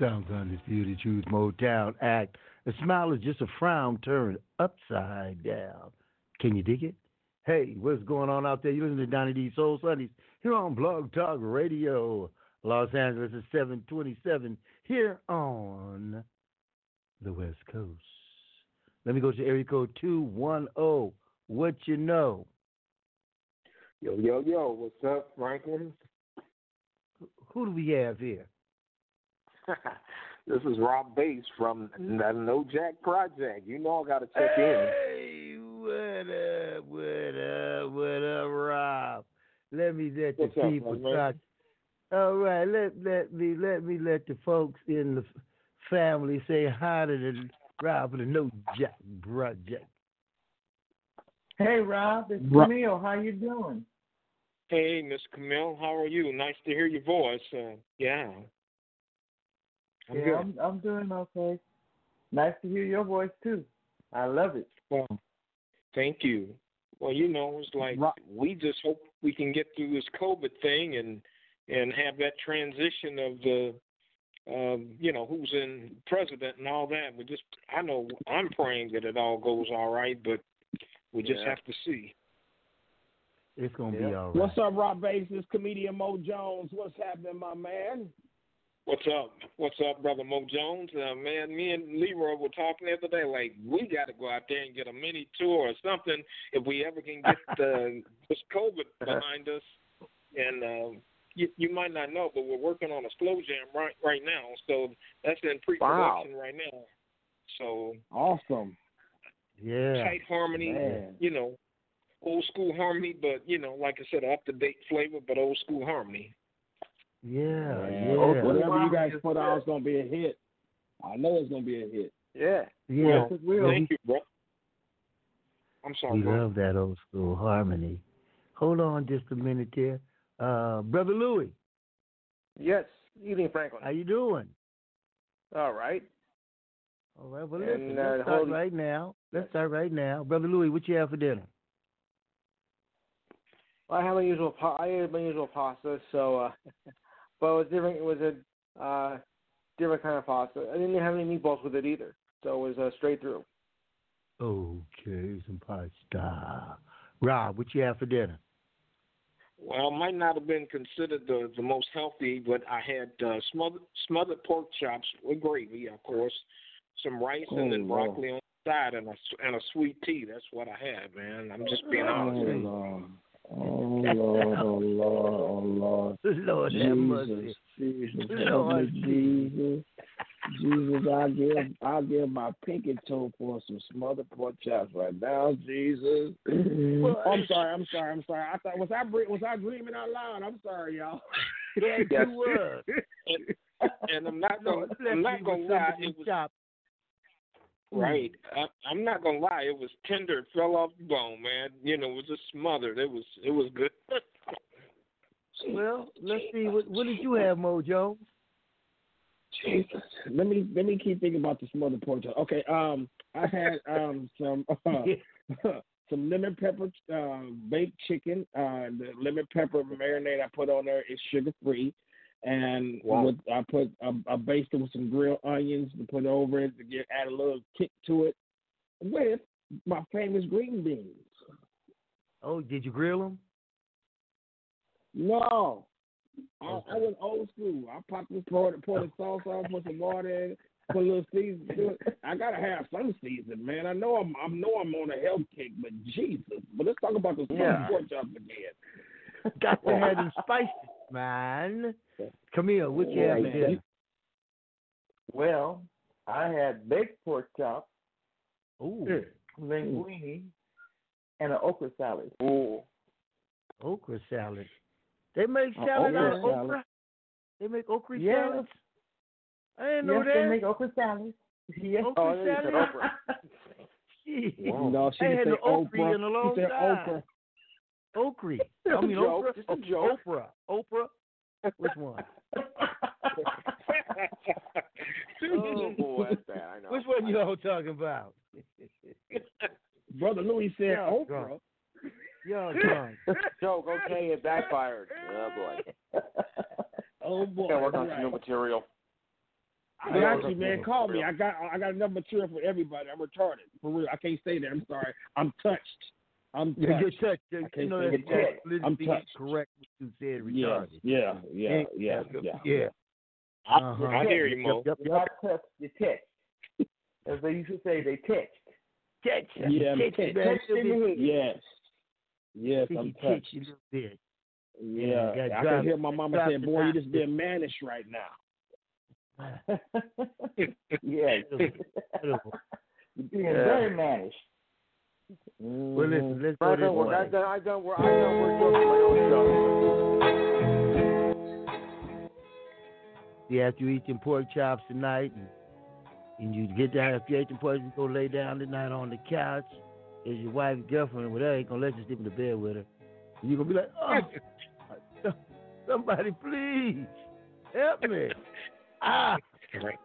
Sounds undisputed truth, Motown Act. A smile is just a frown turned upside down. Can you dig it? Hey, what's going on out there? You listen to Donny D Soul Sundays here on Blog Talk Radio. Los Angeles is 727 here on the West Coast. Let me go to area code 210. What you know? Yo, yo, yo, what's up, Franklin? Who do we have here? this is Rob Bass from the No Jack Project. You know I got to check in. Hey, what up, what up, what up, Rob? Let me let What's the up, people my man? talk. All right, let let me let me let the folks in the family say hi to the Rob from the No Jack Project. Hey, Rob, it's Ro- Camille. How you doing? Hey, Miss Camille, how are you? Nice to hear your voice. Uh, yeah. I'm yeah, good. I'm I'm doing okay. Nice to hear your voice too. I love it. Well, thank you. Well, you know, it's like we just hope we can get through this COVID thing and and have that transition of the, um, you know, who's in president and all that. We just, I know, I'm praying that it all goes all right, but we just Yeah. have to see. It's gonna be all right. What's up, Rob Bass? This comedian Mo Jones. What's happening, my man? What's up? What's up, brother Mo Jones? Uh, man, me and Leroy were talking the other day. Like, we got to go out there and get a mini tour or something if we ever can get the this COVID behind us. And um, you, you might not know, but we're working on a slow jam right right now. So that's in pre-production right now. So Awesome. Yeah. tight harmony, Man. you know, old school harmony, but you know, like I said, up to date flavor, but old school harmony. Yeah, Man, yeah. Whatever you guys put out is gonna be a hit. I know it's gonna be a hit. Yeah. Yeah. Well, thank you, bro. I'm sorry. We bro. love that old school harmony. Hold on just a minute there. Uh, Brother Louis, Yes, evening, Franklin. how you doing? All right. All right, well, And, listen, uh, let's start hold- right now. Let's start right now. Brother Louis, what you have for dinner? I have my usual. Pa- I had my usual pasta, so uh, but it was different. It was a uh, different kind of pasta. I didn't have any meatballs with it either, so it was uh, straight through. Okay, some pasta. Rob, what you have for dinner? Well, might not have been considered the the most healthy, but I had uh, smothered smothered pork chops with gravy, of course, some rice, and then Oh, Lord. broccoli on the side, and a, and a sweet tea. That's what I had, man. I'm just being honest. with you. Lord. Oh Lord, oh Lord, oh Lord. Lord have mercy. Jesus, Jesus, Lord. Jesus. Jesus, I give I give my pinky toe for some smothered pork chops right now, Jesus. Oh, I'm sorry, I'm sorry, I'm sorry. I thought was I was I dreaming out loud? I'm sorry, y'all. Yeah, Yes. you was. And, and I'm not gonna Lord, I'm not gonna lie, it was chopped. Right. I, I'm not gonna lie, it was tender. It fell off the bone, man. You know, it was just smothered. It was it was good. Well, let's see. What, what did you have, Mojo? Jesus. Let me let me keep thinking about the smothered pork chop. Okay, um, I had um some uh, some lemon pepper uh, baked chicken. Uh, the lemon pepper marinade I put on there is sugar free, and Wow. with, I put I, I basted with some grilled onions to put over it to get add a little kick to it, with my famous green beans. Oh, did you grill them? No. I, I went old school. I popped this pour, pour the sauce on, put some water in, put a little season to it. I gotta have some season, man. I know I'm I know I'm on a health kick, but Jesus. But let's talk about the Yeah. pork chops again. Got to have them spices, man. Camille, what you have for Yeah. Well, I had baked pork chops, Ooh, linguine, and an okra salad. Ooh. okra salad. They make salad out okra of salad. okra. They make okra Yes. salads. I didn't know yes, that. they make okra salad. Yes. Oh, okra Oh, salad. okra. Shit. No, she I had say the okra okra. in a long she said time. okra. Okra. I mean Joke, okra. just a. Oprah. Oprah. Which one? oh boy, that's. I know. Which one you all talking about? Brother Louis said Yeah. okra. Yo, John. Joke, okay, it backfired. Oh boy. Oh boy. Gotta work on Right. some new material. I got you, man. Call me. I got I got enough material for everybody. I'm retarded. For real. I can't stay there. I'm sorry. I'm touched. I'm touched. You get touched. I You can't know say that's it yet. politically I'm touched. correct what you said, Yeah, retarded. yeah, yeah, yeah, yeah. Yeah. Uh-huh. I hear you, Mo. Yep, You're yep. touched, you're text. As they used to say, they text. Touch. Yeah, I'm touch, touched. Touched in the head. Yes. Yes, I'm you touched. you a little bit. Yeah, Yeah, you I gotta can hear my mama saying, "Boy, you knot. just being mannish right now." yes. Beautiful. You're being Yeah. very mannish. Well, listen, let's go I this done work. I way. done. I done work. I done work for my own show. See, after you eat them pork chops tonight, and, and you get down, if you ate them pork, you go lay down tonight on the couch. Is your wife, girlfriend, or whatever, ain't gonna let you sleep in the bed with her. And you're gonna be like, oh, somebody please help me. Ah. She walked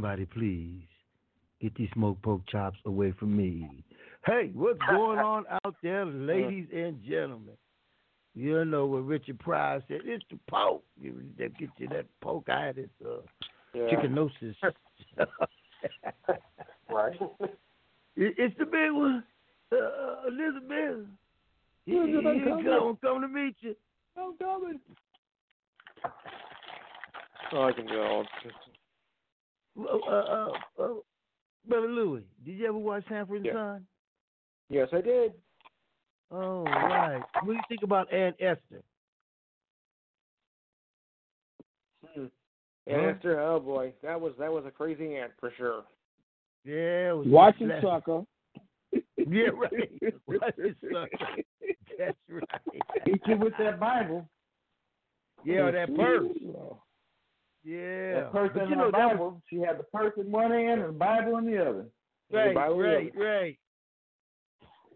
Somebody please get these smoke pork chops away from me. Hey, what's going on out there, ladies and gentlemen? You know what Richard Pryor said. It's the poke. You that get you that poke eye, this uh, Yeah. chickenosis. Right. It- It's the big one, uh, Elizabeth. He, Elizabeth, he come come, come to meet you. I'm coming. Oh, I can go. Uh, uh, uh, Brother Louis, did you ever watch Sanford and Yeah. Son? Yes, I did. Oh, right. What do you think about Aunt Esther? Hmm. Huh? Esther, oh boy, that was that was a crazy aunt for sure. Yeah, it was Watching just sucker. Yeah, right. Watching sucker. That's right. Hit you with that Bible. Yeah, that purse. Yeah. That purse But in you the know, Bible. was- She had the purse in one hand and the Bible in the other. Right, Bible right, Yoga. right.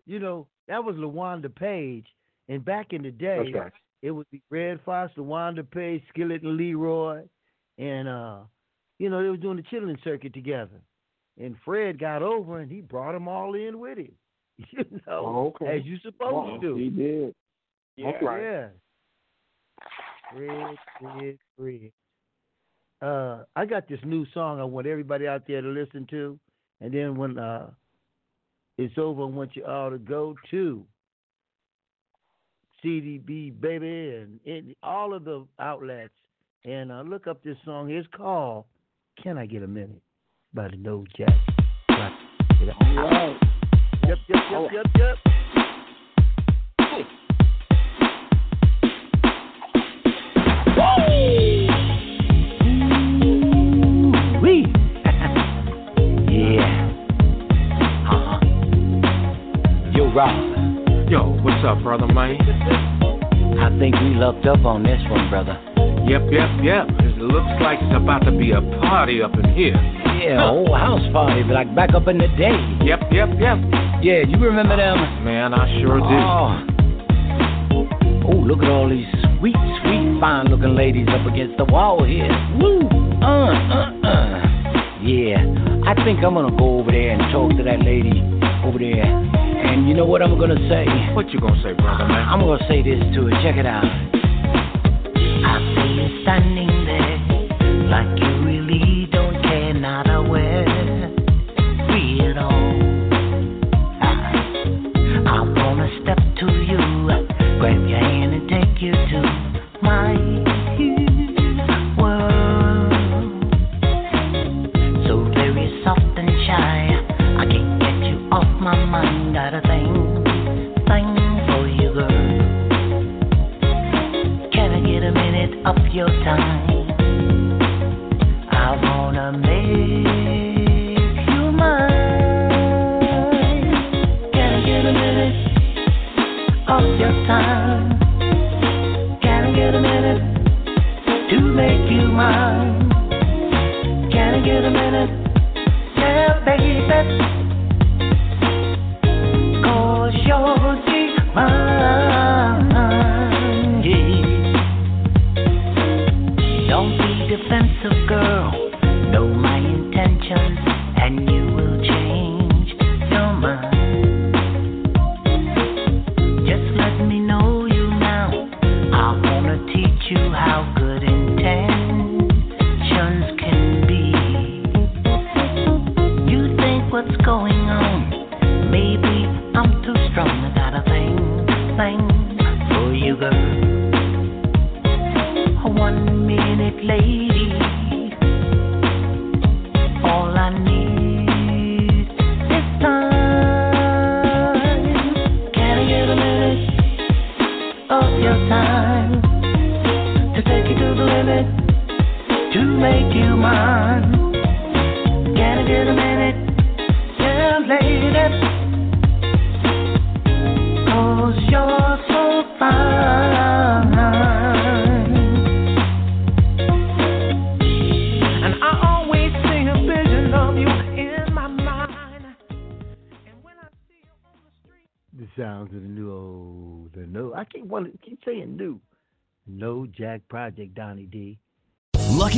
You know, that was LaWanda Page. And back in the day, right. it would be Redd Foxx, LaWanda Page, Skillet and Leroy. And, uh, you know, they were doing the chitlin' circuit together. And Fred got over and he brought them all in with him. You know, Oh, okay. as you supposed Wow, to. Do. He did. Yeah. Yeah. Fred, Fred, Fred. Uh, I got this new song I want everybody out there to listen to, and then when uh, it's over, I want you all to go to CD Baby and, and all of the outlets and uh, look up this song. It's called "Can I Get a Minute" by the No Jack. Right. Yep, yep, yep, yep, yep. Wee. Up, brother, man? I think we lucked up on this one, brother. Yep, yep, yep. It looks like it's about to be a party up in here. Yeah, old house party, like back up in the day. Yep, yep, yep. Yeah, you remember them? Man, I sure do. Oh. oh, look at all these sweet, sweet, fine looking ladies up against the wall here. Woo! Uh, uh, uh. Yeah, I think I'm gonna go over there and talk to that lady over there. And you know what I'm gonna say? What you gonna say, brother, man? I'm gonna say this to her. Check it out. I see you standing there like you really Donny D.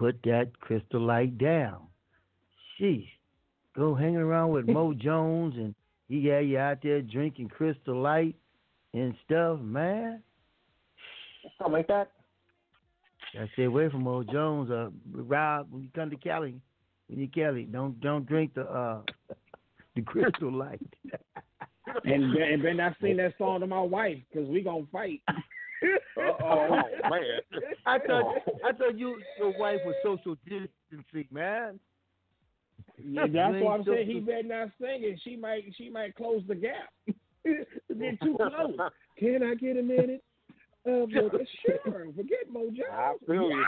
Put that crystal light down. Sheesh. Go hanging around with Mo Jones and he got you out there drinking crystal light and stuff, man. Something like that. I stay away from Mo Jones. Uh, Rob, when you come to Cali, when you Cali, don't don't drink the uh the crystal light. And and Ben, I sing that song to my wife because we gonna fight. oh man! I thought I thought you your wife was social distancing, man. Yeah, that's why I'm saying he better not sing it. She might she might close the gap. They're too close. Can I get a minute? Uh, but sure, forget Mojo. I feel you.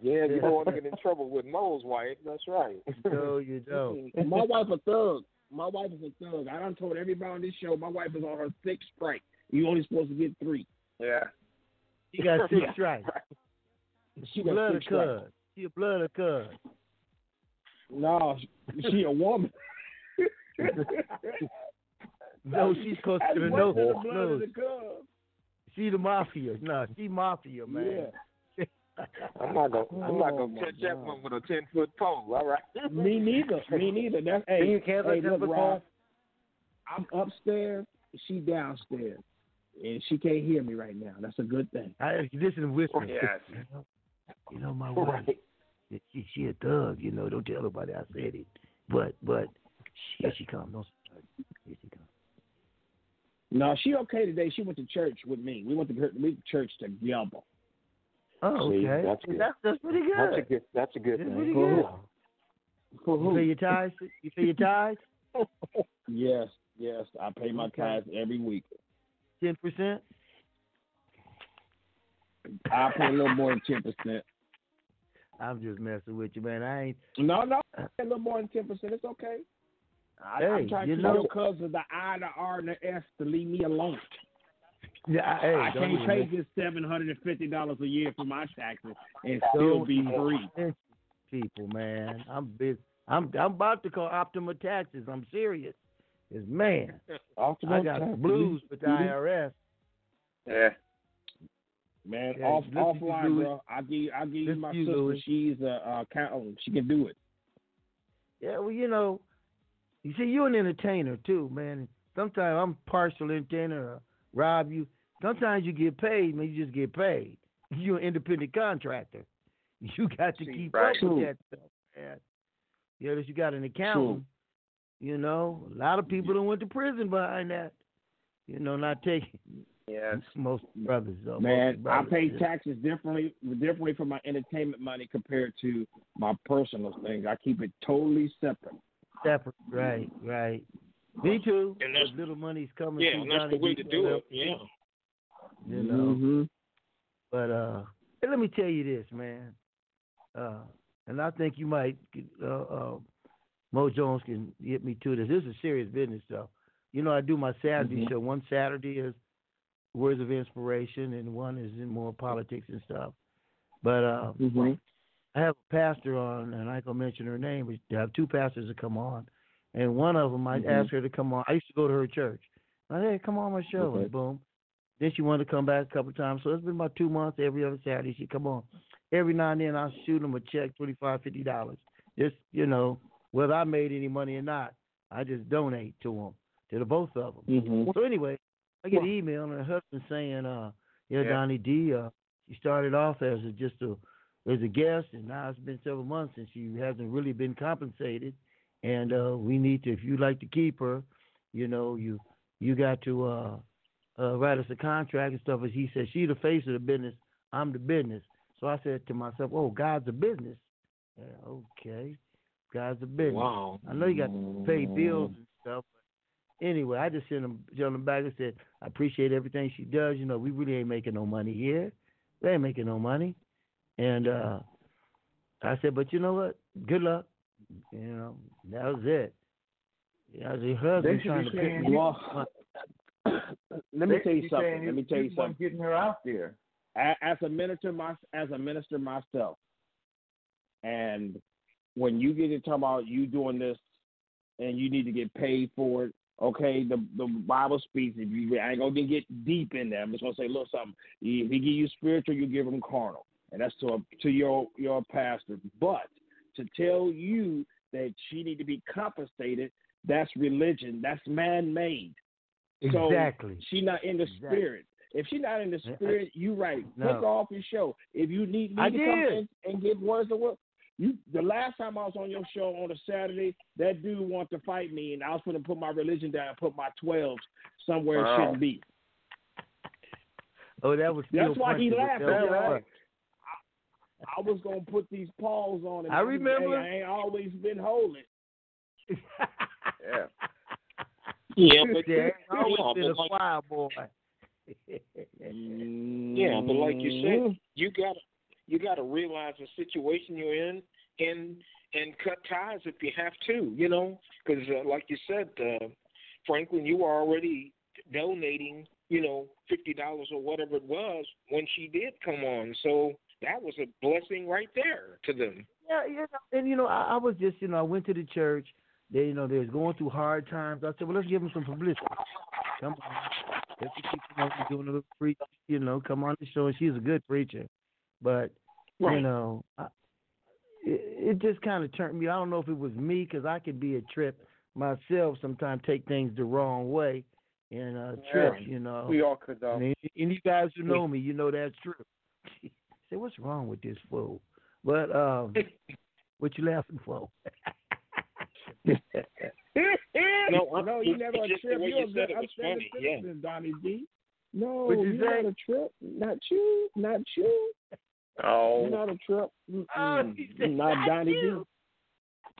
Yeah, you don't want to get in trouble with Mo's wife. That's right. No, you don't. my wife a thug. My wife is a thug. I done told everybody on this show my wife is on her sixth strike. You only supposed to get three. Yeah. She got six strikes. She got blood six of cuz. She a blood of cuz. No, she a woman. No, she's close to the That's no. the blood no. of the. She the mafia. No, she mafia, man. I'm not gonna. I'm not Oh, gonna my catch that one with a ten foot pole. All right. Me neither. Me neither. That's hey. Can you cancel hey, look, foot Rob, I'm upstairs. She downstairs, and she can't hear me right now. That's a good thing. I listen to whisper. Yes. You know my wife. She she a thug. You know, don't tell nobody I said it. But but she, here she comes. Don't here she comes. No, she okay today. She went to church with me. We went to we went to church together. Oh, See, okay. that's good. That's that's pretty good. That's a good. That's a good That's thing. pretty For good. You pay your tithes. You pay your tithes. Yes, yes. I pay my Okay. tithes every week. Ten percent. I pay a little more than ten percent. I'm just messing with you, man. I ain't. No, no, a little more than ten percent. It's okay. I, I'm trying you to know- tell because of the I, the R, and the S to leave me alone. Yeah, I, hey, I can't pay this seven hundred and fifty dollars a year for my taxes and still be free. People, man. I'm big. I'm I'm about to call Optima Taxes. I'm serious. It's man. Optima I got the Taxes. blues with the Mhm. IRS. Yeah. Man, Yeah, off listen offline, bro. I give I give you my to you, sister. Louis. She's a uh, accountant. She can do it. Yeah, well, you know, you see, you're an entertainer too, man. Sometimes I'm partial entertainer. Uh, Rob, you. Sometimes you get paid, man. You just get paid. You're an independent contractor. You got to See, keep right. up with that stuff, man. Yeah, that you got an accountant. You know, a lot of people that went to prison behind that. You know, not taking Yes. most brothers. Though, Man, most I pay yeah. taxes differently differently for my entertainment money compared to my personal things. I keep it totally separate. Separate, right, right. Me too. And that's- little money's coming Yeah, and that's the way to do it. Yeah. You know. Mhm. But uh, let me tell you this, man. Uh, and I think you might, uh, uh, Mo Jones can get me to this. This is serious business, though. You know, I do my Saturday Mhm. show. One Saturday is words of inspiration, and one is in more politics and stuff. But uh, Mhm. I have a pastor on, and I ain't gonna mention her name, but I have two pastors that come on, and one of them I Mhm. asked her to come on. I used to go to her church. I said, "Hey, come on my show," and boom. Then she wanted to come back a couple of times, so it's been about two months. Every other Saturday she come on. Every now and then I shoot them a check, twenty five, fifty dollars. Just you know, whether I made any money or not, I just donate to them, to the both of them. Mhm. So anyway, I get an email and her husband saying, uh, yeah, Yeah. Donny D, uh, she started off as a, just a as a guest, and now it's been several months and she hasn't really been compensated. And uh, we need to, if you'd like to keep her, you know, you you got to uh, uh, write us a contract and stuff. As he said, she the face of the business, I'm the business. So I said to myself, oh, God's a business. Yeah, okay, God's a business. Wow. I know you got to pay bills and stuff. But anyway, I just sent him, sent him back and said, I appreciate everything she does. You know, we really ain't making no money here. We ain't making no money. And uh I said, but you know what? Good luck. You know, that was it. Yeah, the husband They should trying to pick saying me you- up. Let me tell you something. Let me tell you you weren't something. Getting her out there. As a minister, my as a minister myself, and when you get to talk about you doing this, and you need to get paid for it. Okay, the the Bible speaks. If you, I ain't gonna get deep in there. I'm just gonna say, look, something. If he give you spiritual, you give him carnal, and that's to a, to your your pastor. But to tell you that she need to be compensated, that's religion. That's man made. So Exactly. she not in the Exactly. spirit. If she not in the spirit, you right. No. Off your show. If you need me I to come in and give words of work, You the last time I was on your show on a Saturday, that dude wanted to fight me, and I was going to put my religion down and put my twelves somewhere it shouldn't be. Oh, that was That's why he laughed. that Right. fun. I was gonna put these paws on him. I remember. Hey, I ain't always been holy. Yeah. Yeah, but Yeah, I always know, been a but like- choir boy. Yeah, but like you said, you got to you got to realize the situation you're in and and cut ties if you have to. You know, because uh, like you said, uh, Franklin, you were already donating. You know, fifty dollars or whatever it was when she did come on. So that was a blessing right there to them. Yeah, yeah. and you know, I, I was just, you know, I went to the church. They, you know, they was going through hard times. I said, well, let's give them some publicity. Come on, let's keep doing a little preach. You know, come on the show. And she's a good preacher, but you know, I, it, it just kind of turned me. I don't know if it was me because I could be a trip myself. Sometimes take things the wrong way and uh, trip. Yeah. You know, We all could though. and any, any guys who know me, you know that's true. Say, what's wrong with this fool? But um, what you laughing for? No, I- no, you never a trip. You're you a said good it was upstanding funny, yeah. Donny D. No, you you're not a trip. Not you. Not you. Oh. You're not a trip. Oh, Mm-mm. he said, not "Not Donny you."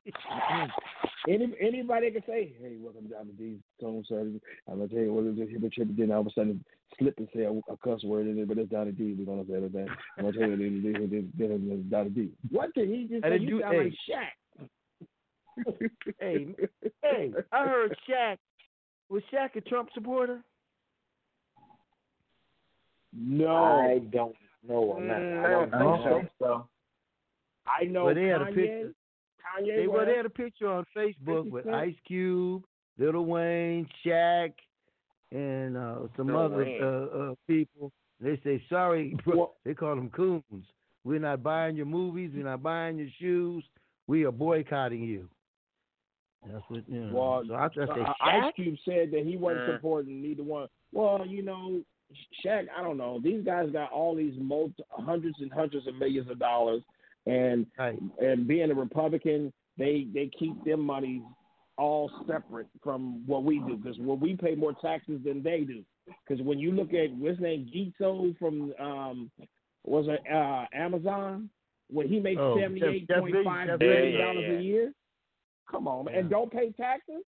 D. Any anybody can say, "Hey, welcome to Donny D's Tone Saturday." I'm gonna tell you what is this hip trip. Then all of a sudden, slip and say a, a cuss word in it, but it's Donny D. We're gonna say that. I'm gonna tell you then then then it's Donny D. What did he just I say? didn't You do- sound like. Shaq. hey, hey, I heard Shaq. Was Shaq a Trump supporter? No, I don't know on that. Mm, I I don't don't know. think so. so. I know Well, they had a picture. Kanye They, well, they had a picture on Facebook 50 with Ice Cube, Little Wayne, Shaq, and uh, some Lil other uh, uh, people. They say, sorry, bro. Well- they call them coons. We're not buying your movies. We're not buying your shoes. We are boycotting you. That's what you know. Well, so I just say, uh, Shaq? Ice Cube said that he wasn't Uh. supporting neither one. Well, you know, Shaq, I don't know. These guys got all these multi, hundreds and hundreds of millions of dollars, and Right. and being a Republican, they they keep their money all separate from what we do because what we pay more taxes than they do. Because when you look at what's his name, Gito from um, was it uh, Amazon, when he makes Oh, seventy eight point five billion dollars Yeah, yeah. a year. Come on, man. and don't pay taxes.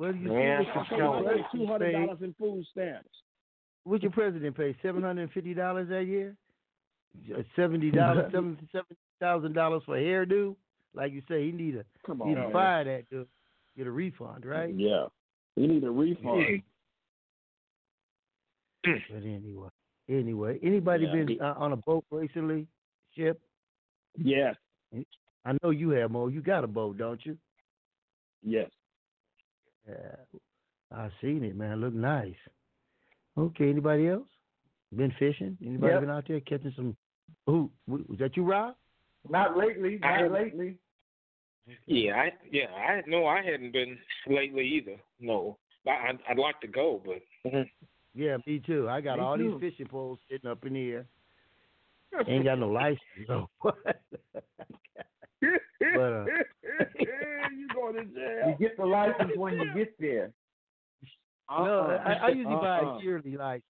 Do you Yeah, see? I pay your my president two hundred dollars in food stamps. What your president pay? Seven hundred and fifty dollars a year? Seventy dollars, seven seven thousand dollars for hairdo? Like you say, he need a Come need on, to man. fire that dude. Get a refund, right? Yeah, you need a refund. But anyway, anyway, anybody Yeah. been uh, on a boat recently? Ship? Yes, I know you have, Mo. You got a boat, don't you? yes. Yeah, I seen it, man. Look nice. Okay, anybody else? Been fishing? Anybody Yep. been out there catching some? Who was that? You, Rob? Not lately. Not haven't- lately. Yeah, I yeah, I no, I hadn't been lately either. No, I, I'd, I'd like to go, but Yeah, me too. I got Me all too. these fishing poles sitting up in the air. Ain't got no license though. but uh, you going to jail? You get the license when you get there. No, Uh-uh. I, I usually buy Uh-uh. a yearly license.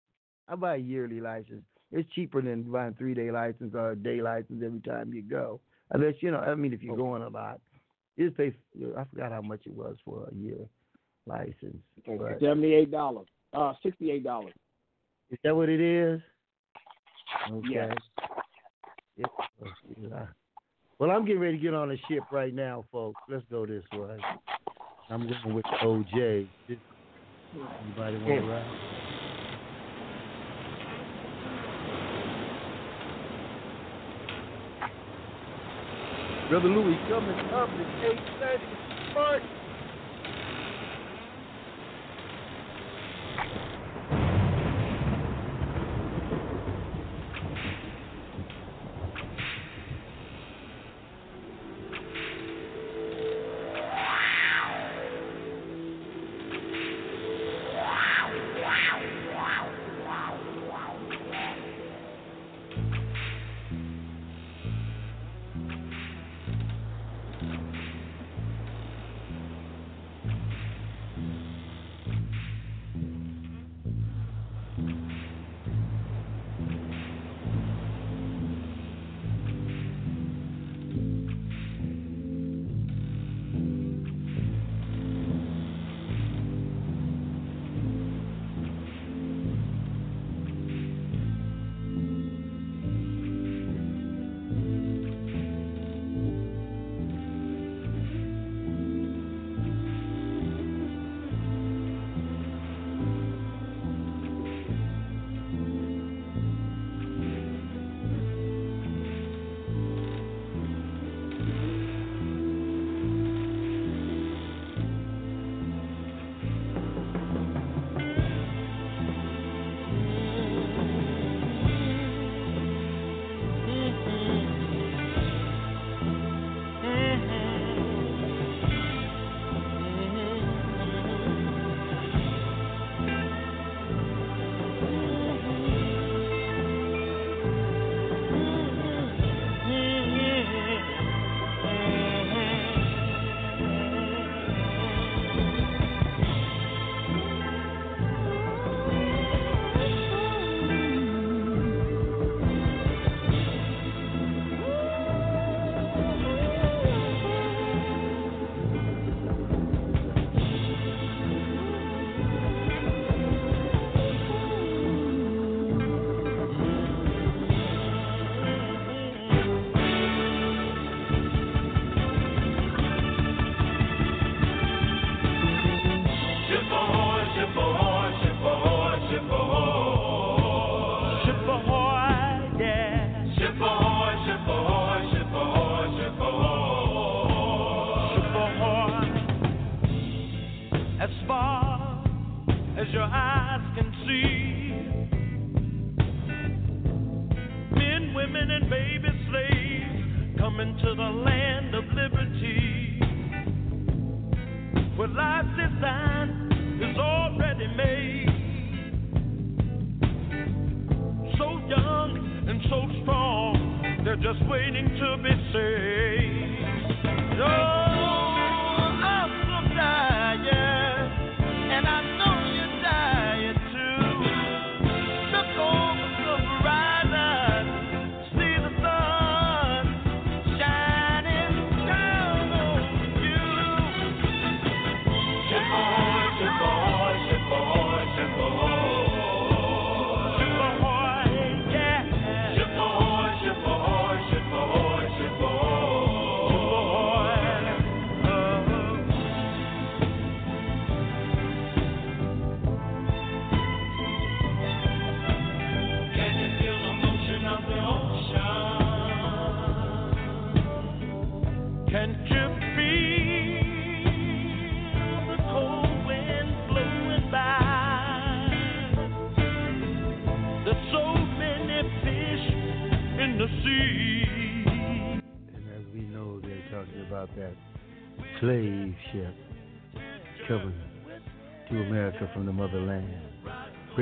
I buy a yearly license. It's cheaper than buying three day license or a day license every time you go. Unless you know, I mean, if you're going a lot, you just pay. I forgot how much it was for a year license. But Seventy eight dollars. Uh, sixty eight dollars. is that what it is? Okay. Yes. Yeah. Well, I'm getting ready to get on a ship right now, folks. Let's go this way. I'm going with OJ. This- Anybody want to ride? Brother Louis coming up at 8.30. Mark.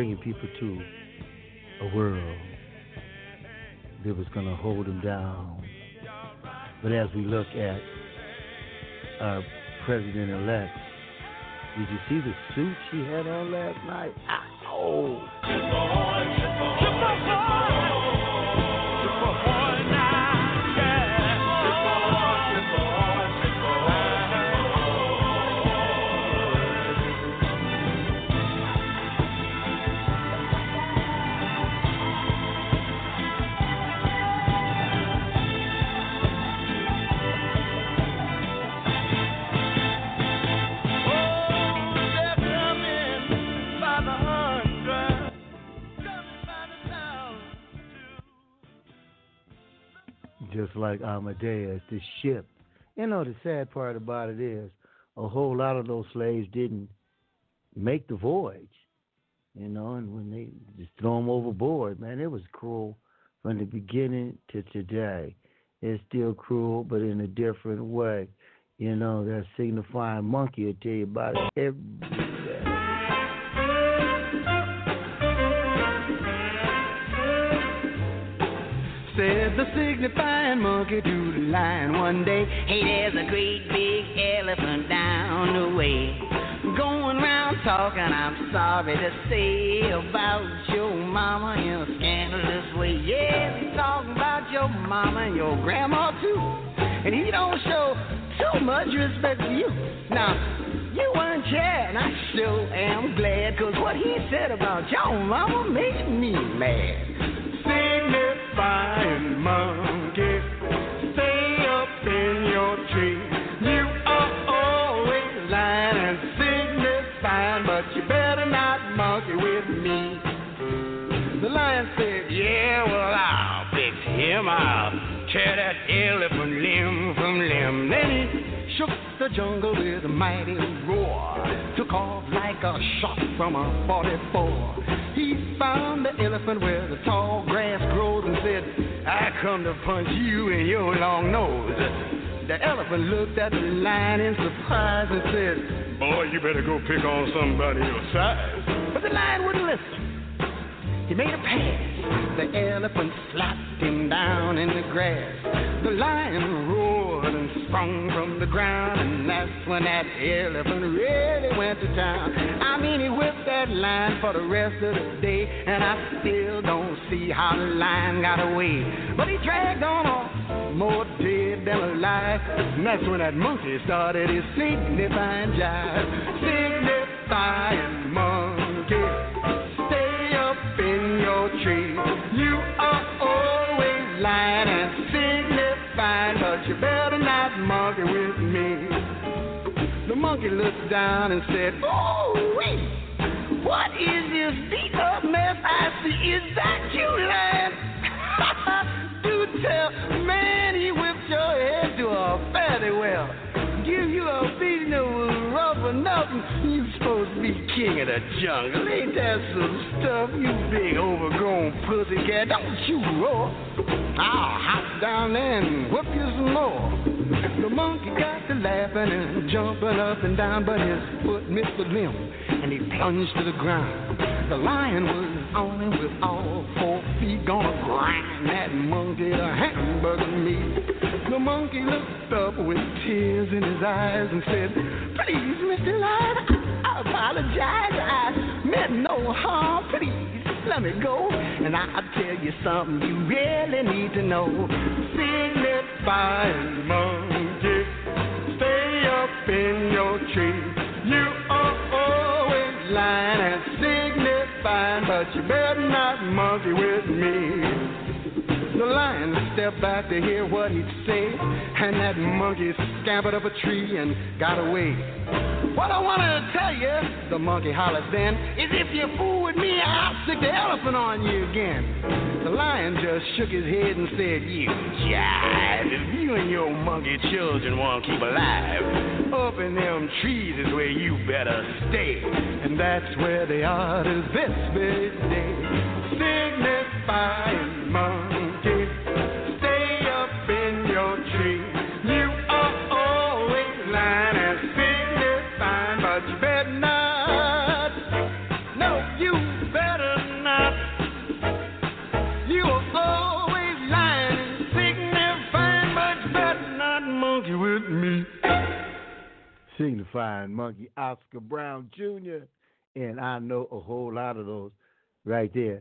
Bringing people to a world that was going to hold them down. But as we look at our president elect, did you see the suit she had on last night? Ow! Like Amistad, the ship. You know, the sad part about it is a whole lot of those slaves didn't make the voyage. You know, and when they just throw them overboard, man, it was cruel from the beginning to today. It's still cruel, but in a different way. You know, that signifying monkey will tell you about it every day. Said the signifying monkey to the lion one day. Hey, there's a great big elephant down the way. Going round talking, I'm sorry to say, about your mama in a scandalous way. Yeah, he's talking about your mama and your grandma too. And he don't show too much respect to you. Now, you weren't here, and I sure am glad, cause what he said about your mama made me mad. Tear that elephant limb from limb. Then he shook the jungle with a mighty roar. Took off like a shot from a 44. He found the elephant where the tall grass grows and said, I come to punch you in your long nose. The elephant looked at the lion in surprise and said, Boy, you better go pick on somebody your size. But the lion wouldn't listen. He made a pass. The elephant slapped him down in the grass. The lion roared and sprung from the ground, and that's when that elephant really went to town. I mean, he whipped that lion for the rest of the day, and I still don't see how the lion got away. But he dragged on off, more dead than alive, and that's when that monkey started his signifying jive. Signifying monkey tree. You are always lying and signifying, but you better not monkey with me. The monkey looked down and said, Oh, wait, what is this beat up mess I see? Is that you, lion? Do tell, man, he whipped your head to a fairly well. Give you a beating that was rough enough, and you supposed to be king of the jungle. Ain't that some stuff, you big overgrown pussycat? Don't you roar. I'll hop down there and whoop you some more. The monkey got to laughing and jumping up and down, but his foot missed the limb and he plunged to the ground. The lion was on him with all four feet, gonna grind that monkey to hamburger meat. The monkey looked up with tears in his eyes and said, Please, Mr. Lion, I apologize. I meant no harm. Please, let me go. And I'll tell you something you really need to know. Signifying monkey, stay up in your tree. You are always lying and signifying, but you better not monkey with me. The lion stepped back to hear what he'd say, and that monkey scampered up a tree and got away. What I wanted to tell you, the monkey hollered then, is if you fool with me, I'll stick the elephant on you again. The lion just shook his head and said, You jive, if you and your monkey children want to keep alive, up in them trees is where you better stay. And that's where they are to this very day. Signifying monkey, stay up in your tree. You are always lying and signifying, but you better not. No, you better not. You are always lying and signifying, but you not monkey with me. Signifying monkey Oscar Brown Jr. And I know a whole lot of those right there.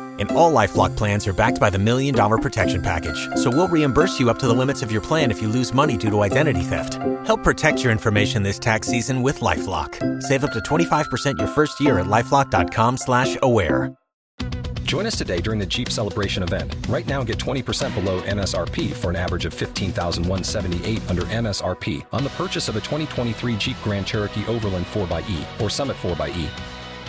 And all LifeLock plans are backed by the Million Dollar Protection Package. So we'll reimburse you up to the limits of your plan if you lose money due to identity theft. Help protect your information this tax season with LifeLock. Save up to 25% your first year at LifeLock.com slash aware. Join us today during the Jeep Celebration event. Right now, get 20% below MSRP for an average of 15178 under MSRP on the purchase of a 2023 Jeep Grand Cherokee Overland 4xE or Summit 4xE.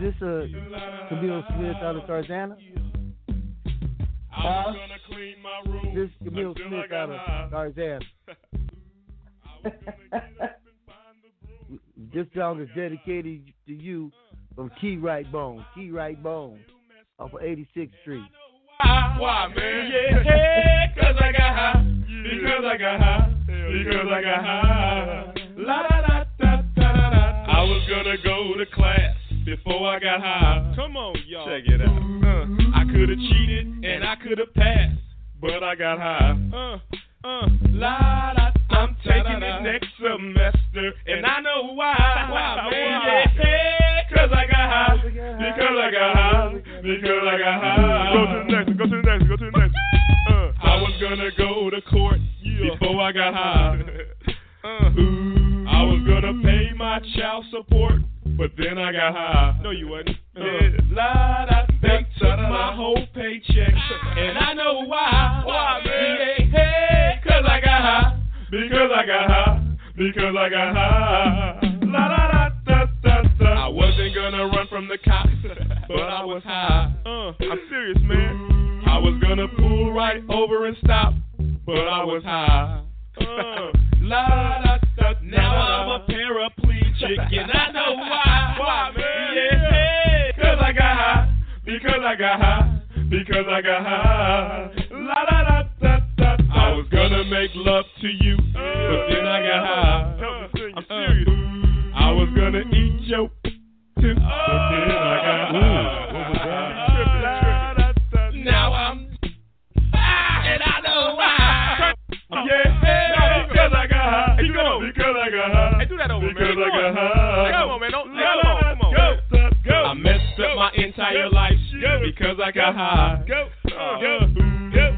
this uh, Camille Smith out of Tarzana? Room This Camille Smith out of. Tarzana. This song is dedicated to you from Key Right Bone. Key Right Bone off of 86th Street. Why, man? Yeah, hey, cause I got high. Because I got high. Because I got high. La da da da da da da. I was gonna go to class before I got high. Come on, y'all. Check it out. Uh, I could have cheated and I could have passed, but I got high. Uh, uh, la da. I'm taking it next semester, and I know why. Why, man? Yeah, high. Because I got high. Go to the next. Go to the next. Go to the next. Uh, I was gonna go to court before I got high. Uh, I was gonna pay my child support, but then I got high. No, you wasn't. Uh, la da, they took my whole paycheck, and I know why. Why, man? Hey, hey, cause I got high. Because I got high. Because I got high. La da da gonna run from the cops, but I was high. Uh, I'm serious, man. I was gonna pull right over and stop, but I was high. Uh, la da da. Now I'm a paraplegic, and I know why. Why, man? Yeah, hey, cause I got high. Because I got high. Because I got high. La da da da da. I was gonna make love to you, but then I got high. I'm serious. I was gonna eat your Washington. Oh, then I got ooh, what was that? Because I got high. Because I got high. Go, I messed up my entire go, life go, because I got high. Go, uh, go, go.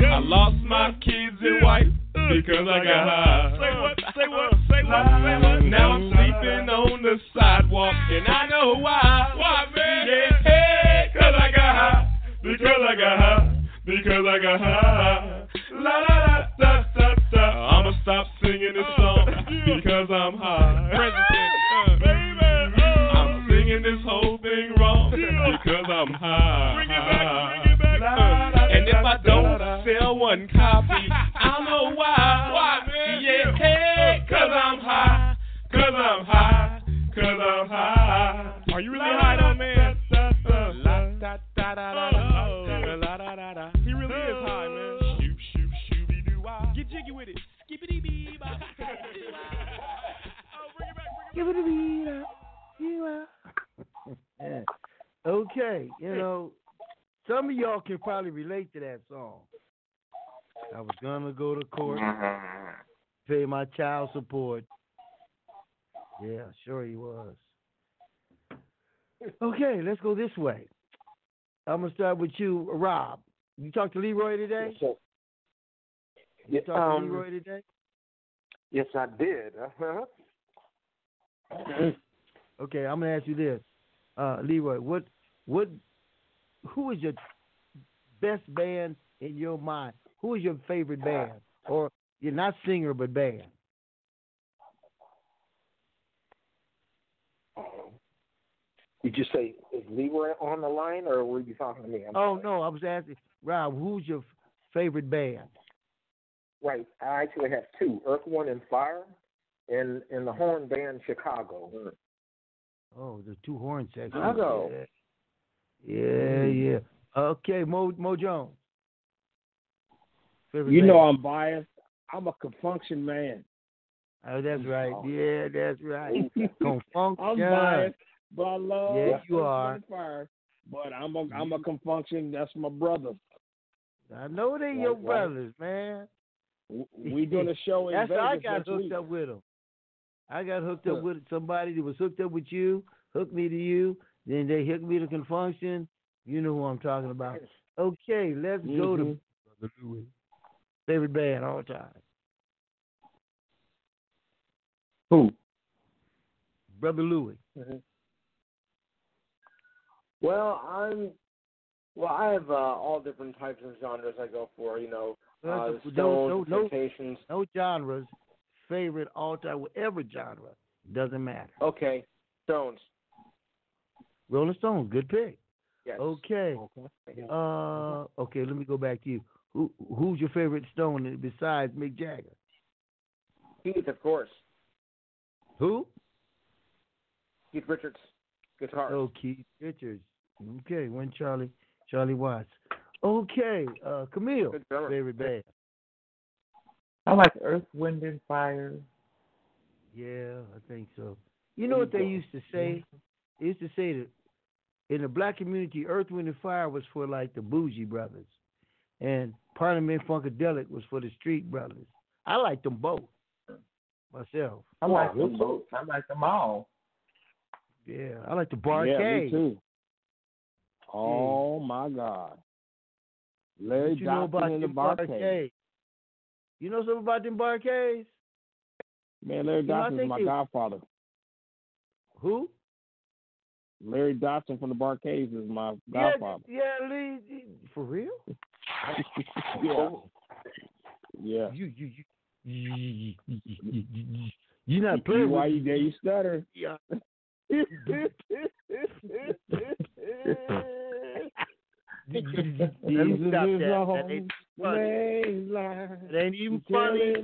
go. I lost my kids and wife because I got high. Say what? Say what? Uh-uh. Say what? Say what? Now I'm sleeping on the sidewalk and I know why. Why, man? Yeah, hey, cause I got high. Because I got high. Because I got high. La la la da da da. I'ma stop singing this oh. song because I'm high. President, uh. baby, oh. I'm singing this whole thing wrong because I'm high. Bring it back, bring it back. And if I don't sell one copy, I know why. Why, man? Yeah, hey, cause I'm high. Cause I'm high. Cause I'm high. Are you really high though, man? He really is high, man. Shoot, shoot, shooby doo wah. Get jiggy with it. Skippity bee bop. Give oh, it a beat up. You are. Okay, you know, some of y'all can probably relate to that song. I was gonna go to court, pay my child support. Yeah, sure he was. Okay, let's go this way. I'm gonna start with you, Rob. You talked to Leroy today? Yes, sir. You talked um, to Leroy today? Yes, I did. Uh-huh. Okay, I'm gonna ask you this, uh, Leroy. What, what, who is your best band in your mind? Who is your favorite band, or you're not singer but band? Um, did you say is Leroy on the line, or were you talking to me? I'm Oh no, I was asking Rob. Who's your favorite band? Right. I actually have two: Earth, Wind, and Fire, and and the horn band Chicago. Oh, the two horn sections. Chicago. Yeah, yeah. yeah. Okay, Mo Mo Jones. Favorite You know? I'm biased. I'm a Con Funk Shun man. Oh, that's right. Yeah, that's right. Con Funk Shun. I'm biased, but I love Yeah, you are. Fire. But I'm a I'm a mm-hmm. Con Funk Shun. That's my brother. I know they Right, your brothers, man. We doing a show in That's Vegas how I got hooked week. up with them. I got hooked up with somebody that was hooked up with you, hooked me to you, then they hooked me to Con Funk Shun. You know who I'm talking about. Okay, let's go to. Brother Louis. Favorite band all time. Who? Brother Louis. Well, I'm. Well, I have uh, all different types of genres I go for. You know, uh, No, no, Stones, no, no. Temptations. No genres. Favorite all time, whatever genre. Doesn't matter. Okay, Stones. Rolling Stones, good pick. Yes. Okay. Uh, okay. Let me go back to you. Who who's your favorite Stone besides Mick Jagger? Keith, of course. Who? Keith Richards, guitar. Oh, Keith Richards. Okay, when Charlie Charlie Watts. Okay, uh, Camille, Good favorite band. I like Earth, Wind, and Fire. Yeah, I think so. You know what they used to say? They used to say that in the black community, Earth, Wind, and Fire was for like the bougie brothers, and Parliament Funkadelic was for the street brothers. I like them both myself. I like them both. I like them all. Yeah, I like the Yeah, me too. Oh my God. Larry What you know Johnson about in the them Bar-Kay. Bar-Kays? You know something about them Bar-Kays? Man, Larry You Johnson is my they- godfather. Who? Larry Dodson from the Bar-Kays is my Yeah, godfather. yeah, Lee, for real? yeah. Yeah. You you you you you you you not playing Why you there? You stutter. Yeah. Jesus is stop that. That ain't the funny. main. It ain't even Tell funny.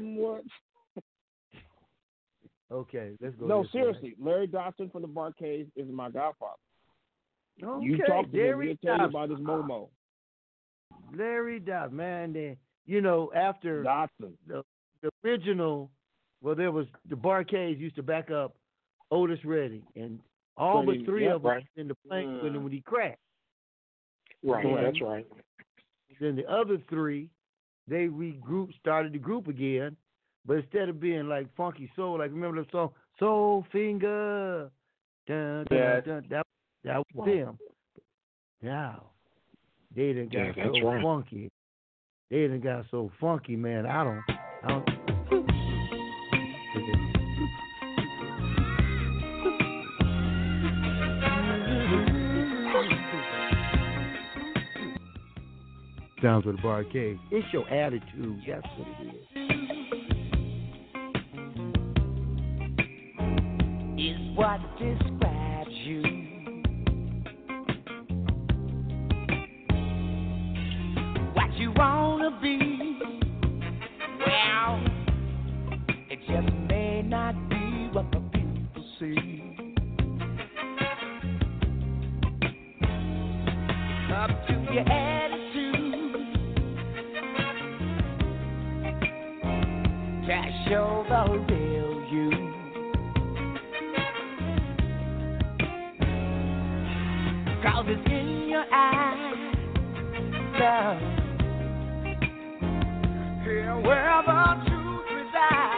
Him Okay, let's go. No, this way. seriously, Larry Dodson from the Bar-Kays is my godfather. Okay, you talk to him, Larry he'll tell you about his Momo. Larry Dot, man. Then you know after Dodson. the the original, well, there was the Bar-Kays used to back up Otis Redding, and all but three yeah, of right. in the plane when Mm. when he crashed. Right. Yeah. That's right. Then the other three, they regrouped, started the group again. But instead of being like funky soul, like remember the song Soul Finger. Dun, dun, Yeah. dun, that that was them. Now they done got Yeah, that's so right. funky. They done got so funky, man. I don't. I don't. Sounds with the Bar-Kay. It's your attitude. That's what it is. What describes you. What you wanna be, well, it just may not be what the people see. Up to your attitude to show the Cause it's in your eyes, love. Here where the truth resides.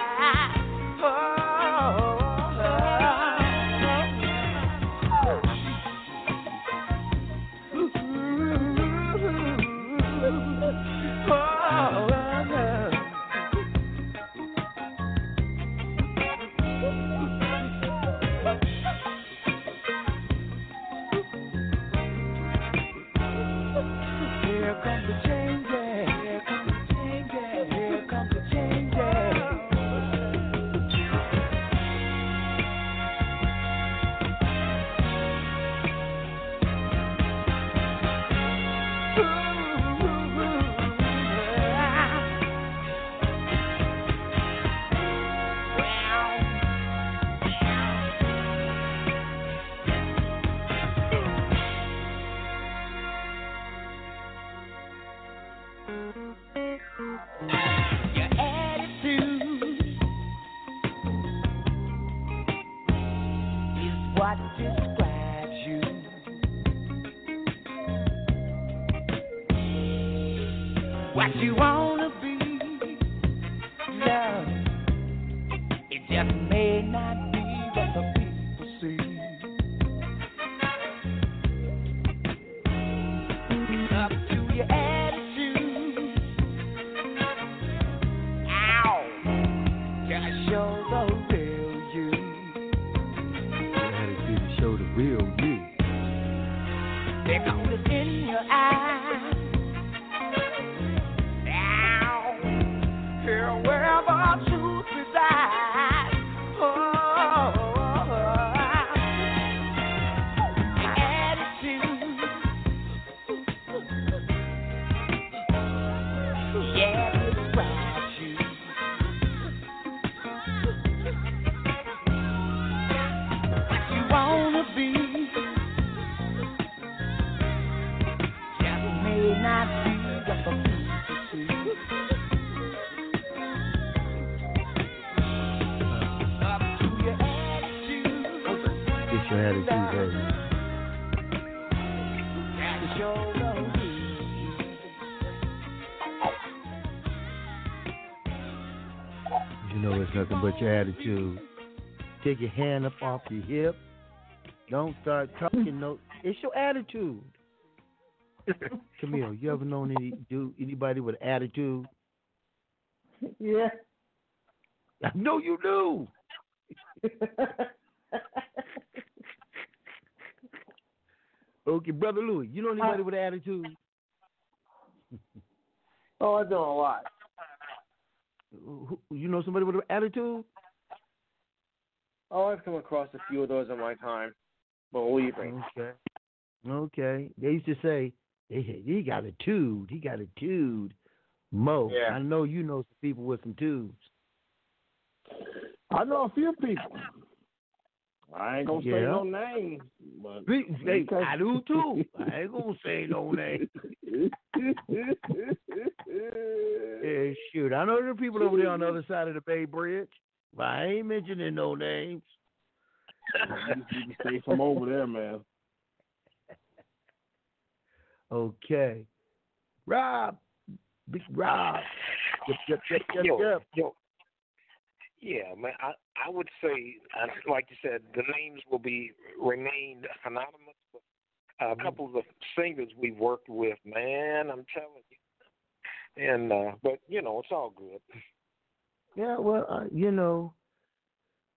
But your attitude. Take your hand up off your hip. Don't start talking no. It's your attitude. Camille, you ever known any do anybody with attitude? Yeah. I know you do. okay, brother Louis, you know anybody uh, with attitude? Oh, I know a lot. Who- You know somebody with an attitude? Oh, I've come across a few of those in my time. Believe me. Okay. Okay. They used to say they he got a tude. He got a tude. Mo, Yeah. I know you know some people with some tubes. I know a few people. I ain't gonna say no names, but Hey, I do too. I ain't gonna say no names. Yeah, shoot. I know there are people over there on the other side of the Bay Bridge, but I ain't mentioning no names. you can stay from over there, man. Okay. Rob. Big Rob. Yep, yep, yep, yep, Yo, yep. yo, Yeah, man. I I would say, uh, like you said, the names will be remained anonymous. But a couple of the singers we've worked with, man, I'm telling you. And uh but you know, it's all good. Yeah, well, uh, you know,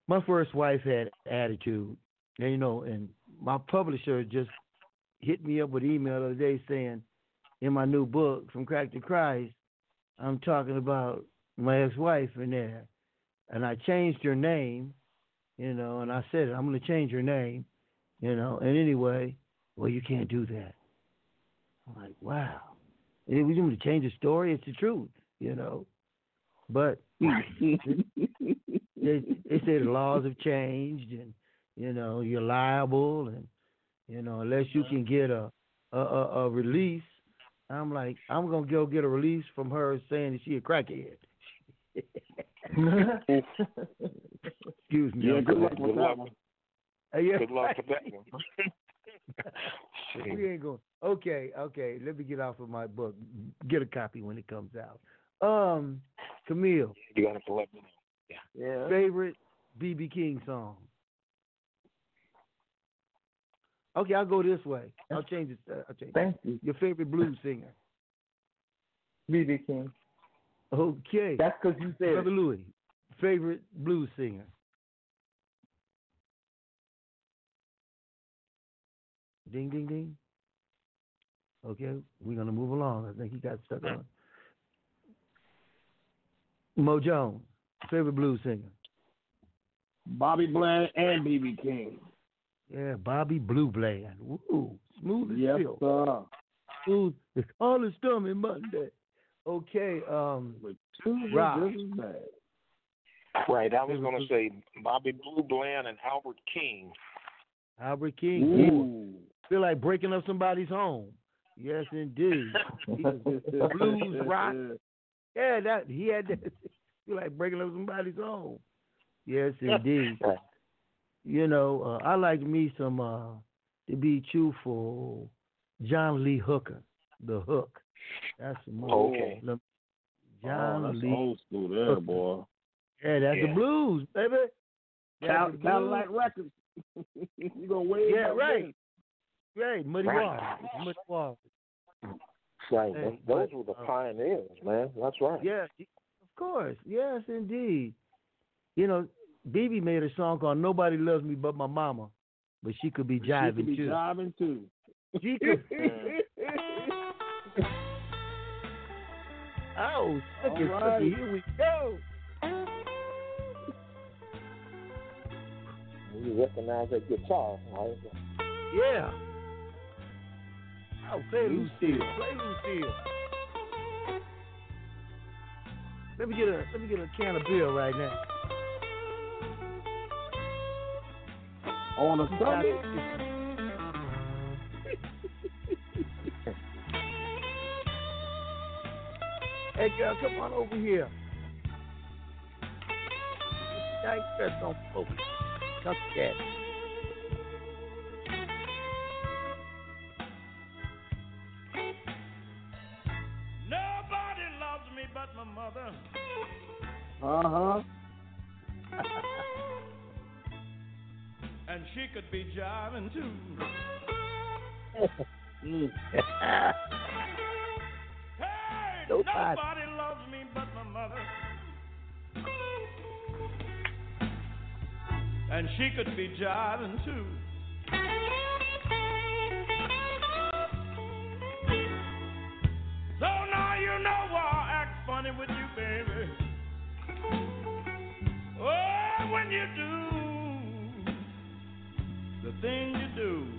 my first wife had attitude, and you know, and my publisher just hit me up with email the other day saying, in my new book, From Crack to Christ, I'm talking about my ex-wife in there, and I changed her name, you know, and I said I'm going to change her name, you know, and anyway, well, you can't do that. I'm like, wow, we want to change the story. It's the truth, you know, but they, they say the laws have changed, and you know you're liable, and you know unless you can get a a, a, a release. I'm like, I'm gonna go get a release from her saying that she a crackhead. Excuse me. Yeah, I'm good luck sorry. with that one. Yeah, Good luck with that one. we ain't going. Okay, okay. Let me get off of my book. Get a copy when it comes out. Um, Camille. You gotta let me know. Yeah. Favorite BB King song. Okay, I'll go this way. I'll change it. Uh, I'll change. Thank it. you. Your favorite blues singer. BB King. Okay. That's because you said Brother it. Louis. Favorite blues singer. Ding ding ding. Okay, we're gonna move along. I think he got stuck on. Mo Jones, favorite blues singer. Bobby Bland and BB King. Yeah, Bobby Blue Bland. Woo, smooth as Yes, silk. Smooth. It's all the stormy Monday. Okay, um, Tuesday, Rob. this is bad. Right. I was gonna say Bobby Blue Bland and Albert King. Albert King. Ooh. Feel like breaking up somebody's home. Yes, indeed. He- the blues rock. Yeah, that he had that. Feel like breaking up somebody's home. Yes, indeed. You know, uh, I like me some. uh To be truthful, John Lee Hooker, the Hook. That's some more. Okay. John oh, that's Lee. old school there, boy. Yeah, that's the blues, baby. That's Cal- the blues. Cadillac Records. you gonna wait? Yeah, right. Right, Muddy Right. Waters. Muddy Waters. Right. Hey, Those but, were the uh, pioneers, man. That's right. Yeah, of course. Yes, indeed. You know, BB made a song called "Nobody Loves Me But My Mama," but she could be jiving She could be too. jiving too. She could. Oh, All right. Cookie. Here we go. You recognize that guitar, right? Yeah. Oh, play. Lucille. Play Lucille. Let me get a let me get a can of beer right now. On a Sunday. Hey girl, come on over here. Nice dress on over. Come get. Nobody loves me but my mother. Uh huh. And she could be jiving too. Hey, Nobody. loves me but my mother. And she could be jiving too. So now you know why I act funny with you, baby. Oh, when you do the thing you do.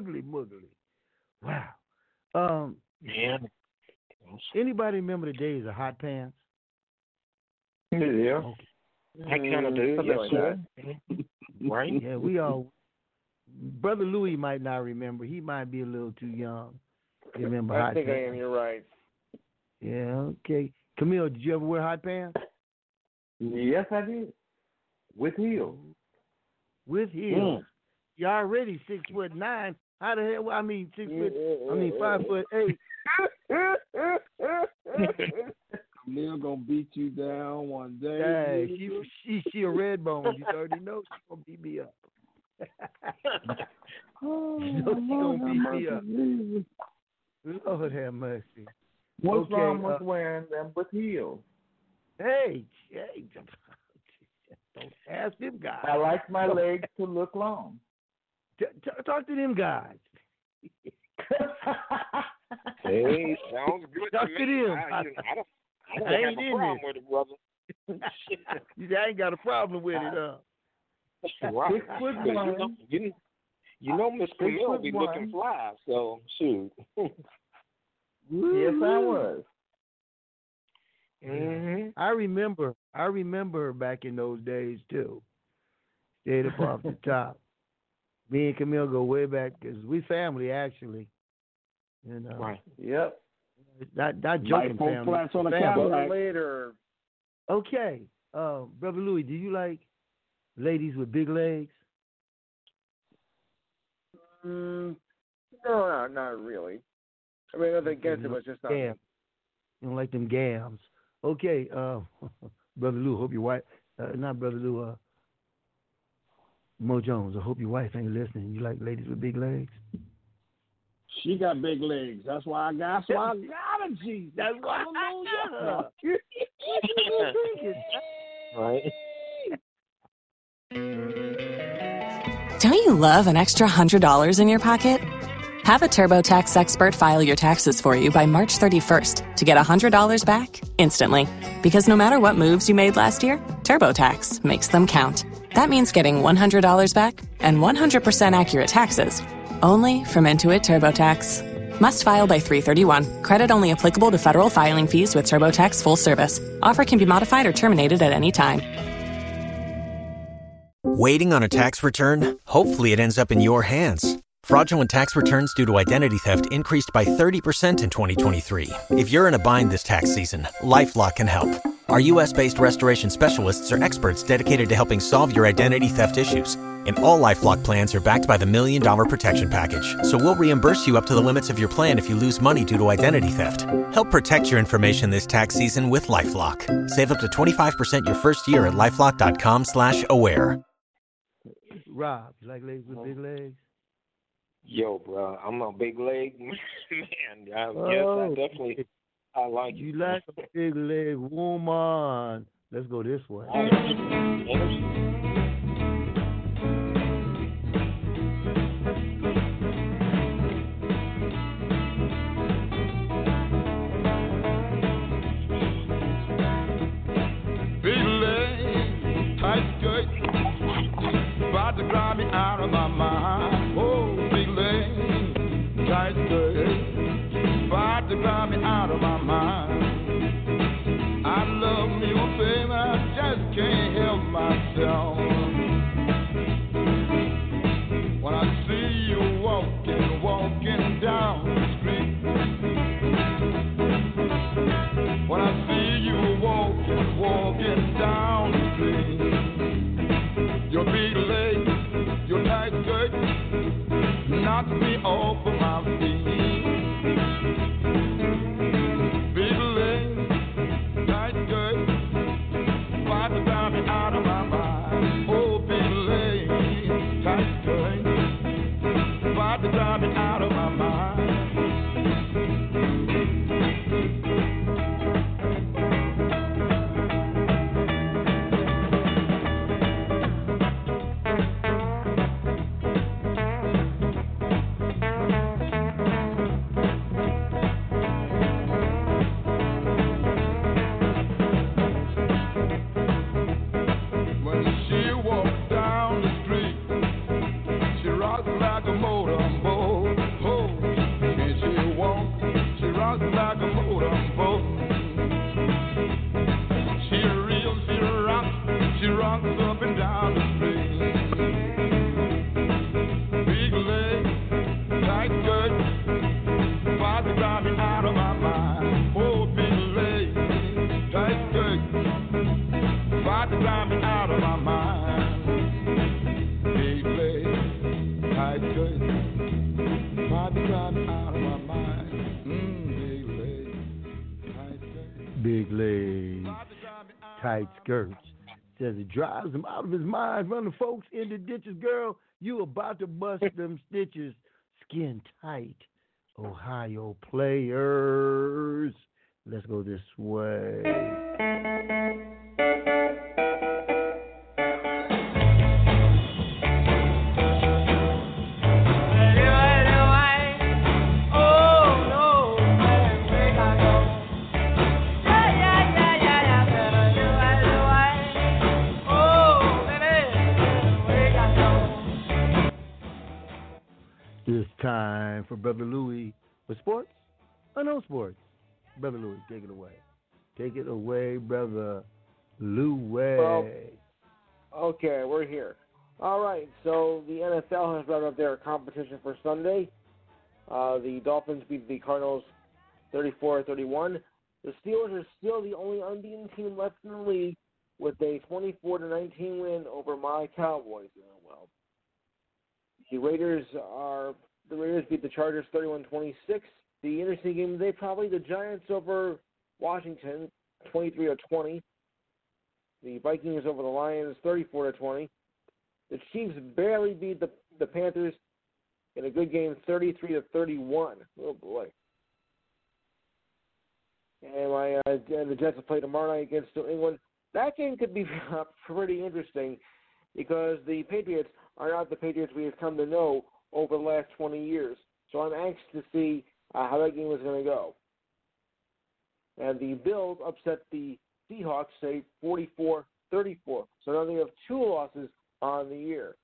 Googly muggly. Wow. Um, Man. anybody remember the days of hot pants? Yeah. I kind of do. Mm, something Yes, like sir. Mm-hmm. Right? Yeah, we all. Brother Louis might not remember. He might be a little too young. to Remember I hot think I am. You're right. Yeah. Okay. Camille, did you ever wear hot pants? Yes, I did. With heels. With heels. Mm. You're already six foot nine. How the hell? I mean, six foot. I mean, five foot eight. Camille gonna beat you down one day. Hey, she she she a red bone. You already know she gonna beat me up. Oh, you she gonna beat me up. mercy. Lord have mercy. What's Okay, wrong with uh, wearing them with heels? Hey, hey, don't ask them guys. I like my legs to look long. T- t- talk to them guys. Hey, sounds good Talk to to me. them. I, you know, I don't, I don't I have ain't a problem there. with it, brother. You I ain't got a problem with it, huh? right. Six foot Because You know, one. you, you know Miss Six Camille foot be one. looking fly, so shoot. Yes, I was. hmm I remember. I remember back in those days too. Stayed up off the top. Me and Camille go way back because we family actually. You know, Right. Yep. not not Like joking four family. flats on a family. Later. Okay, uh, brother Louis, do you like ladies with big legs? Mm, no, not, not really. I mean, nothing against it, but just not. Gam. You don't like them gams. Okay, uh, brother Lou, hope your wife, uh, not brother Lou, uh, Mo Jones. I hope your wife ain't listening. You like ladies with big legs? She got big legs. That's why I got. That's why I got a G. That's why I got her. Right. Don't you love an extra $100 in your pocket? Have a TurboTax expert file your taxes for you by March 31st to get $100 back instantly. Because no matter what moves you made last year, TurboTax makes them count. That means getting $100 back and 100% accurate taxes only from Intuit TurboTax. Must file by 331. Credit only applicable to federal filing fees with TurboTax full service. Offer can be modified or terminated at any time. Waiting on a tax return? Hopefully, it ends up in your hands. Fraudulent tax returns due to identity theft increased by 30% in 2023. If you're in a bind this tax season, LifeLock can help. Our U.S. based restoration specialists are experts dedicated to helping solve your identity theft issues. And all LifeLock plans are backed by the Million Dollar Protection Package. So we'll reimburse you up to the limits of your plan if you lose money due to identity theft. Help protect your information this tax season with LifeLock. Save up to 25% your first year at LifeLock.com slash aware. Rob, you like ladies with big legs? Yo, bro, I'm a big leg man. I, Yes, I Oh. definitely. I like You like a big leg woman. Let's go this way. Big leg, tight skirt, about to drive me out of my mind. Oh, big leg, tight skirt, about to drive me out of my mind. I love baby, I just can't help myself. When I see you walking, walking down the street. When I see you walking, walking down the street, your big legs, your tight skirt, knock me off of my feet. like a motorboat. Oh, she walk, she rocks like a motorboat. She reels, she rocks, she rocks up and down the street. Big legs, tight skirt, out of my mind? Legs, tight skirt, driving out of my mind? Mm, skirt. Big legs, tight skirts. Says it drives him out of his mind, running folks into ditches. Girl, you about to bust them stitches. Skin tight. Ohio players. Let's go this way. It's time for Brother Louie with sports or no sports. Brother Louie, take it away. Take it away, Brother Louie. Well, Okay, we're here. All right, so the NFL has wrapped up their competition for Sunday. Uh, the Dolphins beat the Cardinals 34-31. The Steelers are still the only unbeaten team left in the league with a 24 to 19 win over my Cowboys. The Raiders are the Raiders beat the Chargers 31-26. The interesting game today probably the Giants over Washington 23 to 20. The Vikings over the Lions 34 to 20. The Chiefs barely beat the the Panthers in a good game 33 to 31. Oh boy. And my uh, and the Jets will play tomorrow night against New England. That game could be pretty interesting because the Patriots are not the Patriots we have come to know over the last 20 years. So I'm anxious to see uh, how that game is going to go. And the Bills upset the Seahawks, say 44-34. So now they have two losses on the year.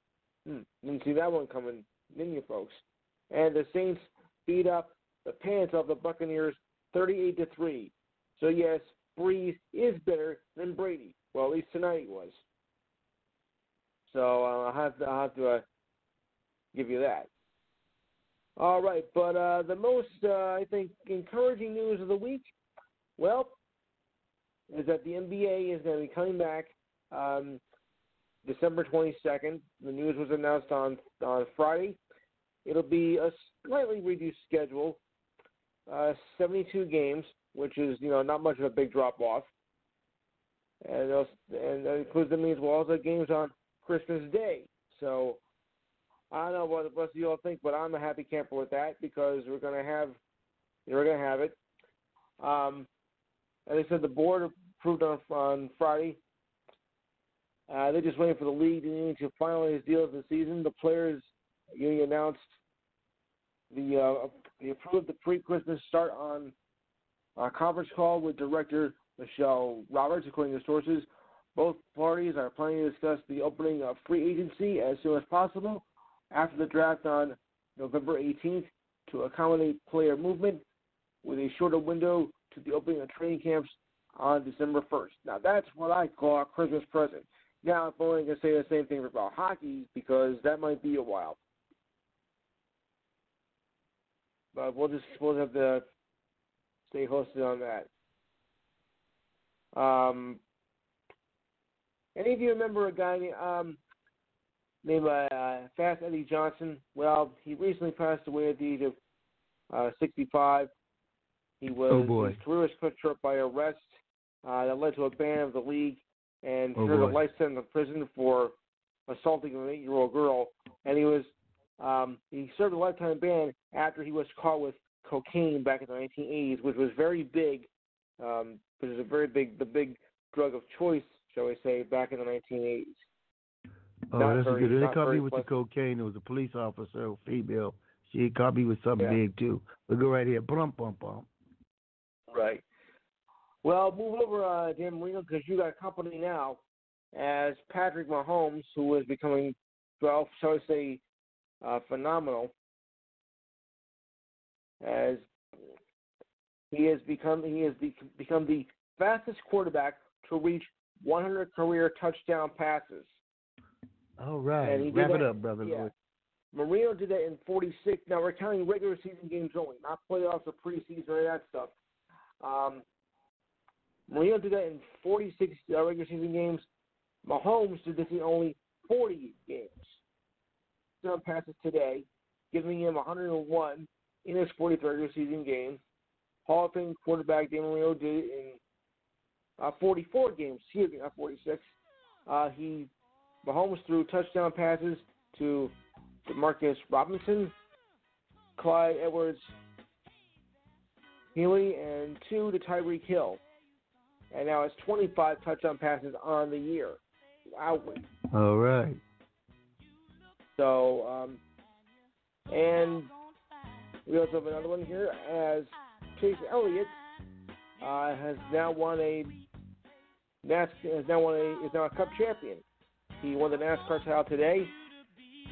Hmm, didn't see that one coming, didn't you, folks? And the Saints beat up the pants off the Buccaneers 38 to three. So yes, Brees is better than Brady. Well, at least tonight he was. So uh, I'll have to, I'll have to uh, give you that. All right, but uh, the most uh, I think encouraging news of the week, well, is that the NBA is going to be coming back um, December 22nd. The news was announced on on Friday. It'll be a slightly reduced schedule, uh, 72 games, which is you know not much of a big drop off, and and that includes the means well also games on Christmas Day. So I don't know what the rest of you all think, but I'm a happy camper with that because we're gonna have we're gonna have it. Um, as I said, the board approved on on Friday. Uh, they're just waiting for the league union to finalize deals this season. The players union announced the uh, they approved the pre-Christmas start on a conference call with director Michelle Roberts, according to sources. Both parties are planning to discuss the opening of free agency as soon as possible after the draft on November 18th to accommodate player movement with a shorter window to the opening of training camps on December 1st. Now, that's what I call a Christmas present. Now, if only I can say the same thing about hockey because that might be a while. But we'll just we'll have to stay hosted on that. Um, any of you remember a guy um, named uh, Fast Eddie Johnson? Well, he recently passed away at the age of uh, 65. He was Oh, boy. his career was cut short by arrest uh, that led to a ban of the league and Oh, served a life sentence in prison for assaulting an eight-year-old girl. And he was um, he served a lifetime ban after he was caught with cocaine back in the 1980s, which was very big, um, which was a very big the big drug of choice, shall we say, back in the 1980s. Oh, Not that's very- good. They caught me with the cocaine. It was a police officer, a female. She caught me with something Yeah. big too. But go right here. Bump, bump, bump. Right. Well, move over, uh, Dan Marino, because you got company now as Patrick Mahomes, who is becoming, well, shall I say, uh, phenomenal. As he has become, he has be, become the fastest quarterback to reach 100 career touchdown passes. All right. And he did Wrap it up, brother. yeah. Marino did that in 46. Now we're counting regular season games only, not playoffs or preseason or that stuff. Um, Marino did that in 46 uh, regular season games. Mahomes did this in only 40 games. Touchdown passes today, giving him 101 in his 40th regular season game. Hall of Fame quarterback Dan Marino did it in uh, 44 games. Excuse me, not 46. Uh, he Mahomes threw touchdown passes to Marcus Robinson, Clyde Edwards Helaire, and two to Tyreek Hill. And now it's 25 touchdown passes on the year. Wow. All right. So, um, and we also have another one here as Chase Elliott uh, has now won a NASCAR has now won a is now a Cup champion. He won the NASCAR title today.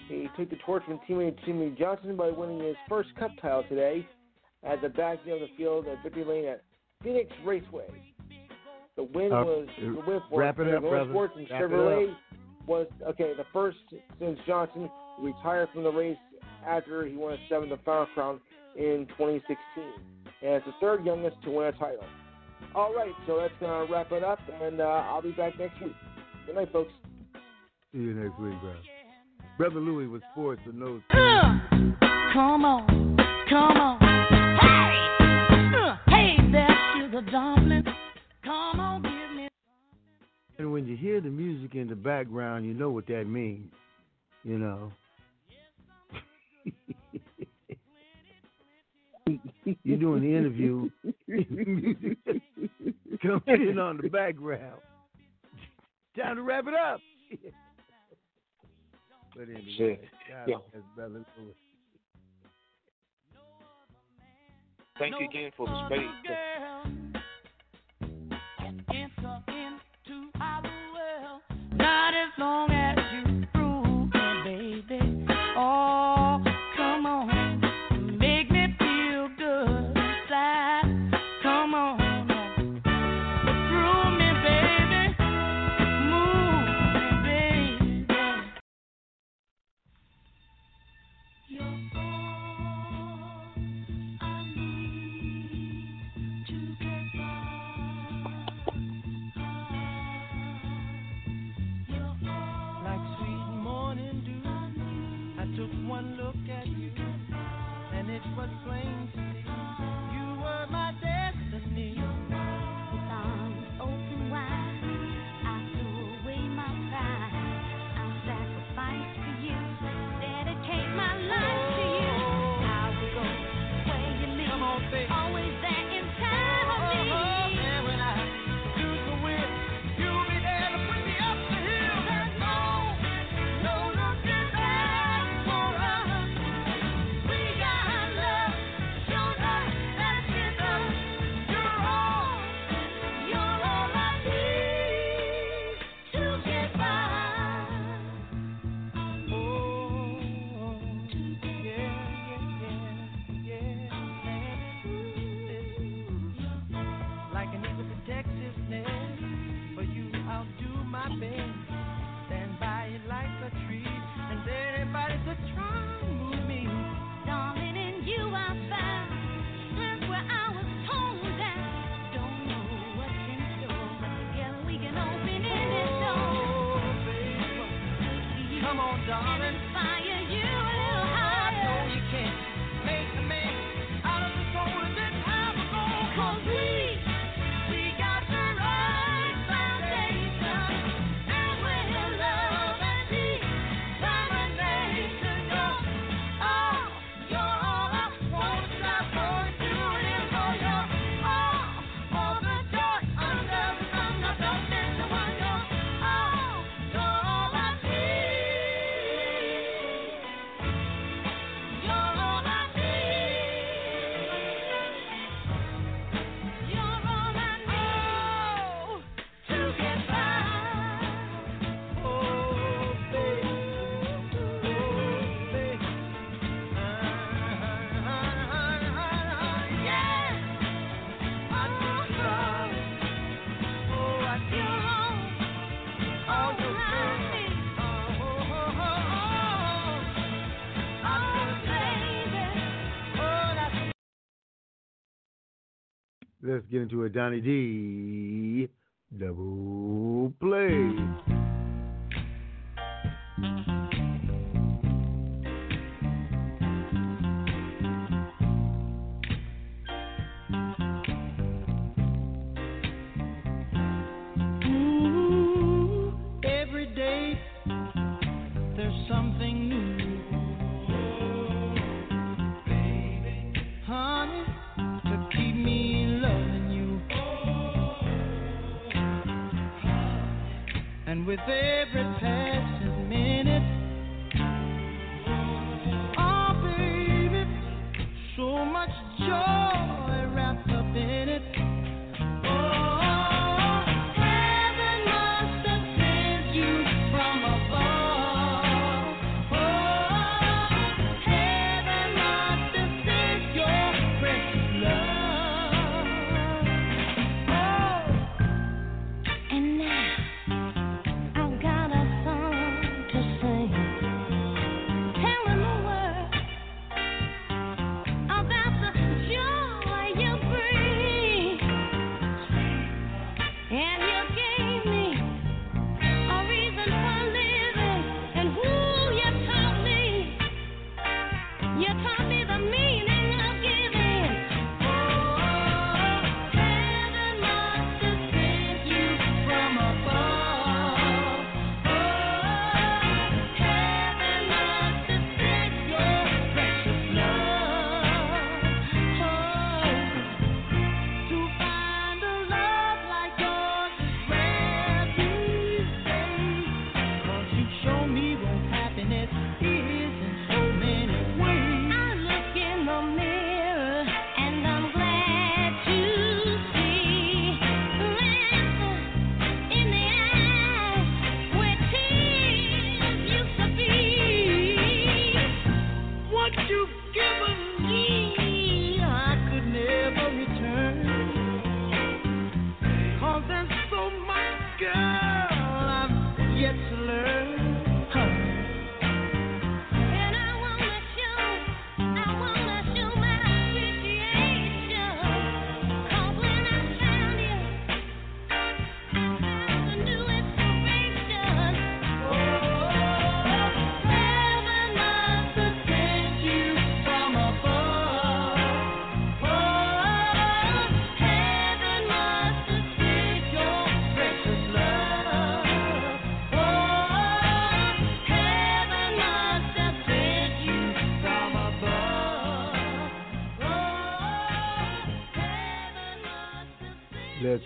He took the torch from teammate Jimmie Johnson by winning his first Cup title today at the back end of the field at Victory Lane at Phoenix Raceway. The win Uh, was the win for wrap it up, brother. and Wrap Chevrolet was okay. The first since Johnson retired from the race after he won a seventh and final crown in 2016, and it's the third youngest to win a title. All right, so that's gonna wrap it up, and uh, I'll be back next week. Good night, folks. See you next week, bro. Brother Louis with sports and knows. Come on, come on. Hey, uh, hey there, sugar dumpling. Come on, give me. And when you hear the music in the background, you know what that means. You know. You're doing the interview. music comes in on the background. Time to wrap it up. but anyway, Shit. God Yeah. bless Brother Louis. Thank you again for the space. Not as long as you let's get into a Donny D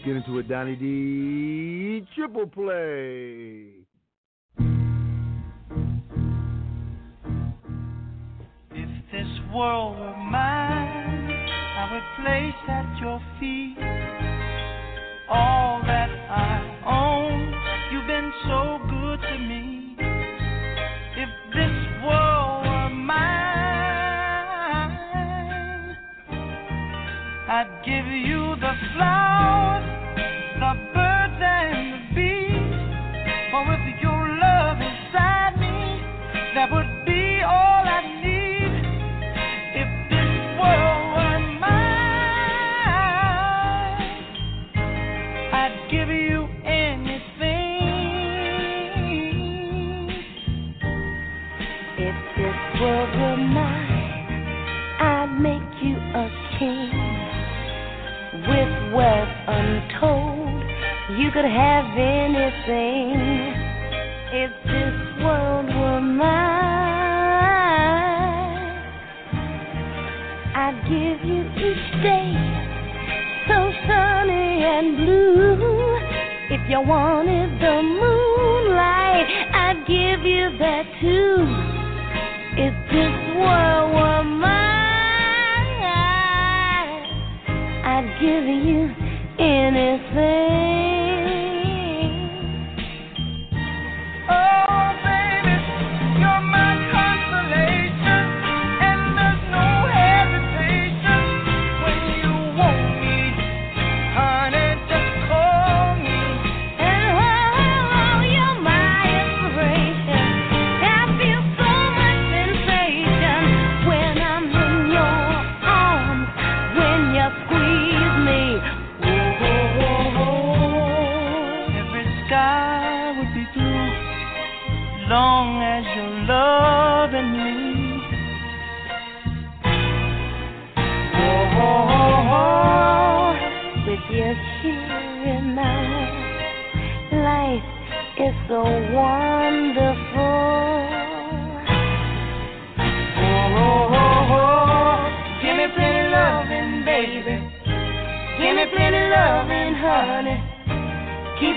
get into a Donny D. Triple play. with wealth untold. You could have anything if this world were mine. I'd give you each day so sunny and blue. If you wanted the moonlight, I'd give you that too. If this world were mine. give you anything.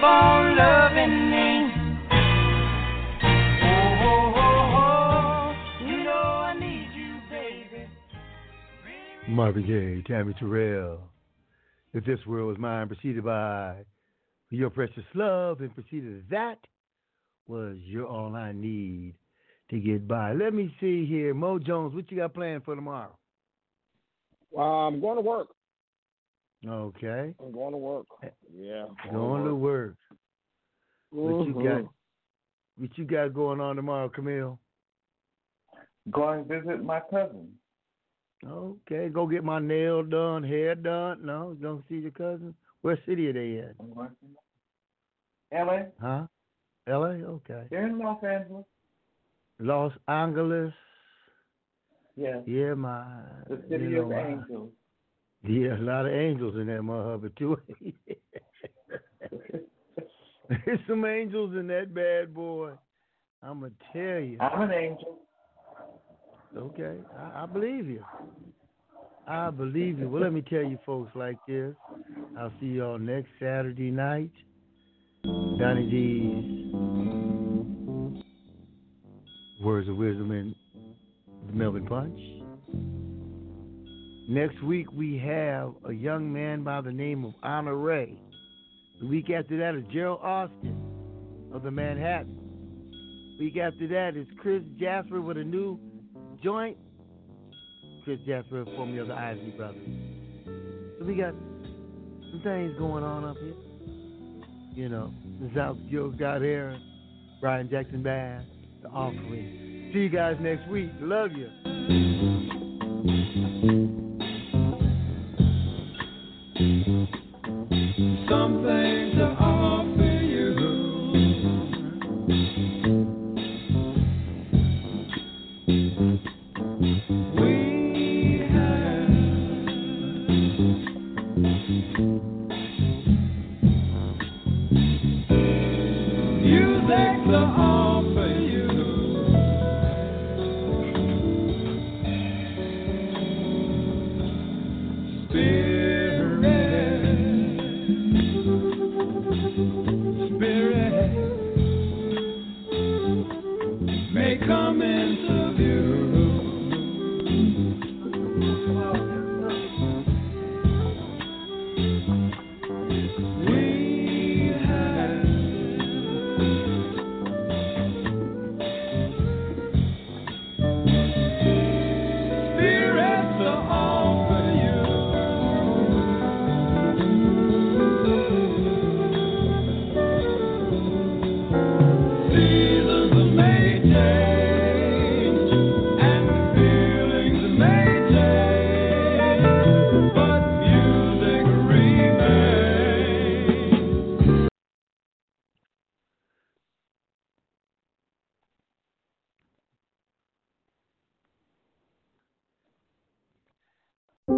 Keep on loving me. Oh, oh, oh, oh. You know I need you, baby. Marvin Gaye, Tammi Terrell. If this world was mine, preceded by your precious love, and preceded that was you're all I need to get by. Let me see here, Mo Jones. What you got planned for tomorrow? Uh, I'm going to work. Okay, I'm going to work. Yeah. going to work. What you got? Mm-hmm. What you got going on tomorrow, Camille? Going to visit my cousin. Okay, go get my nail done, hair done. No, don't see your cousin. What city are they in? LA. Huh? L.A. Okay. They're in Los Angeles. Los Angeles. Yeah. Yeah, my. The city you know, of my- angels. Yeah, a lot of angels in that motherfucker too. There's some angels in that bad boy. I'ma tell you. I'm an angel. Okay, I, I believe you. I believe you. Well, let me tell you, folks, like this. I'll see y'all next Saturday night. Donny D's Words of Wisdom in the Melvin Punch. Next week we have a young man by the name of Honor Ray. The week after that is Gerald Alston of the Manhattan. Week after that is Chris Jasper with a new joint. Chris Jasper, formerly of the Isley Brothers. So we got some things going on up here. You know, the South Joe got here, Brian Jackson Bass, the offering. See you guys next week. Love you.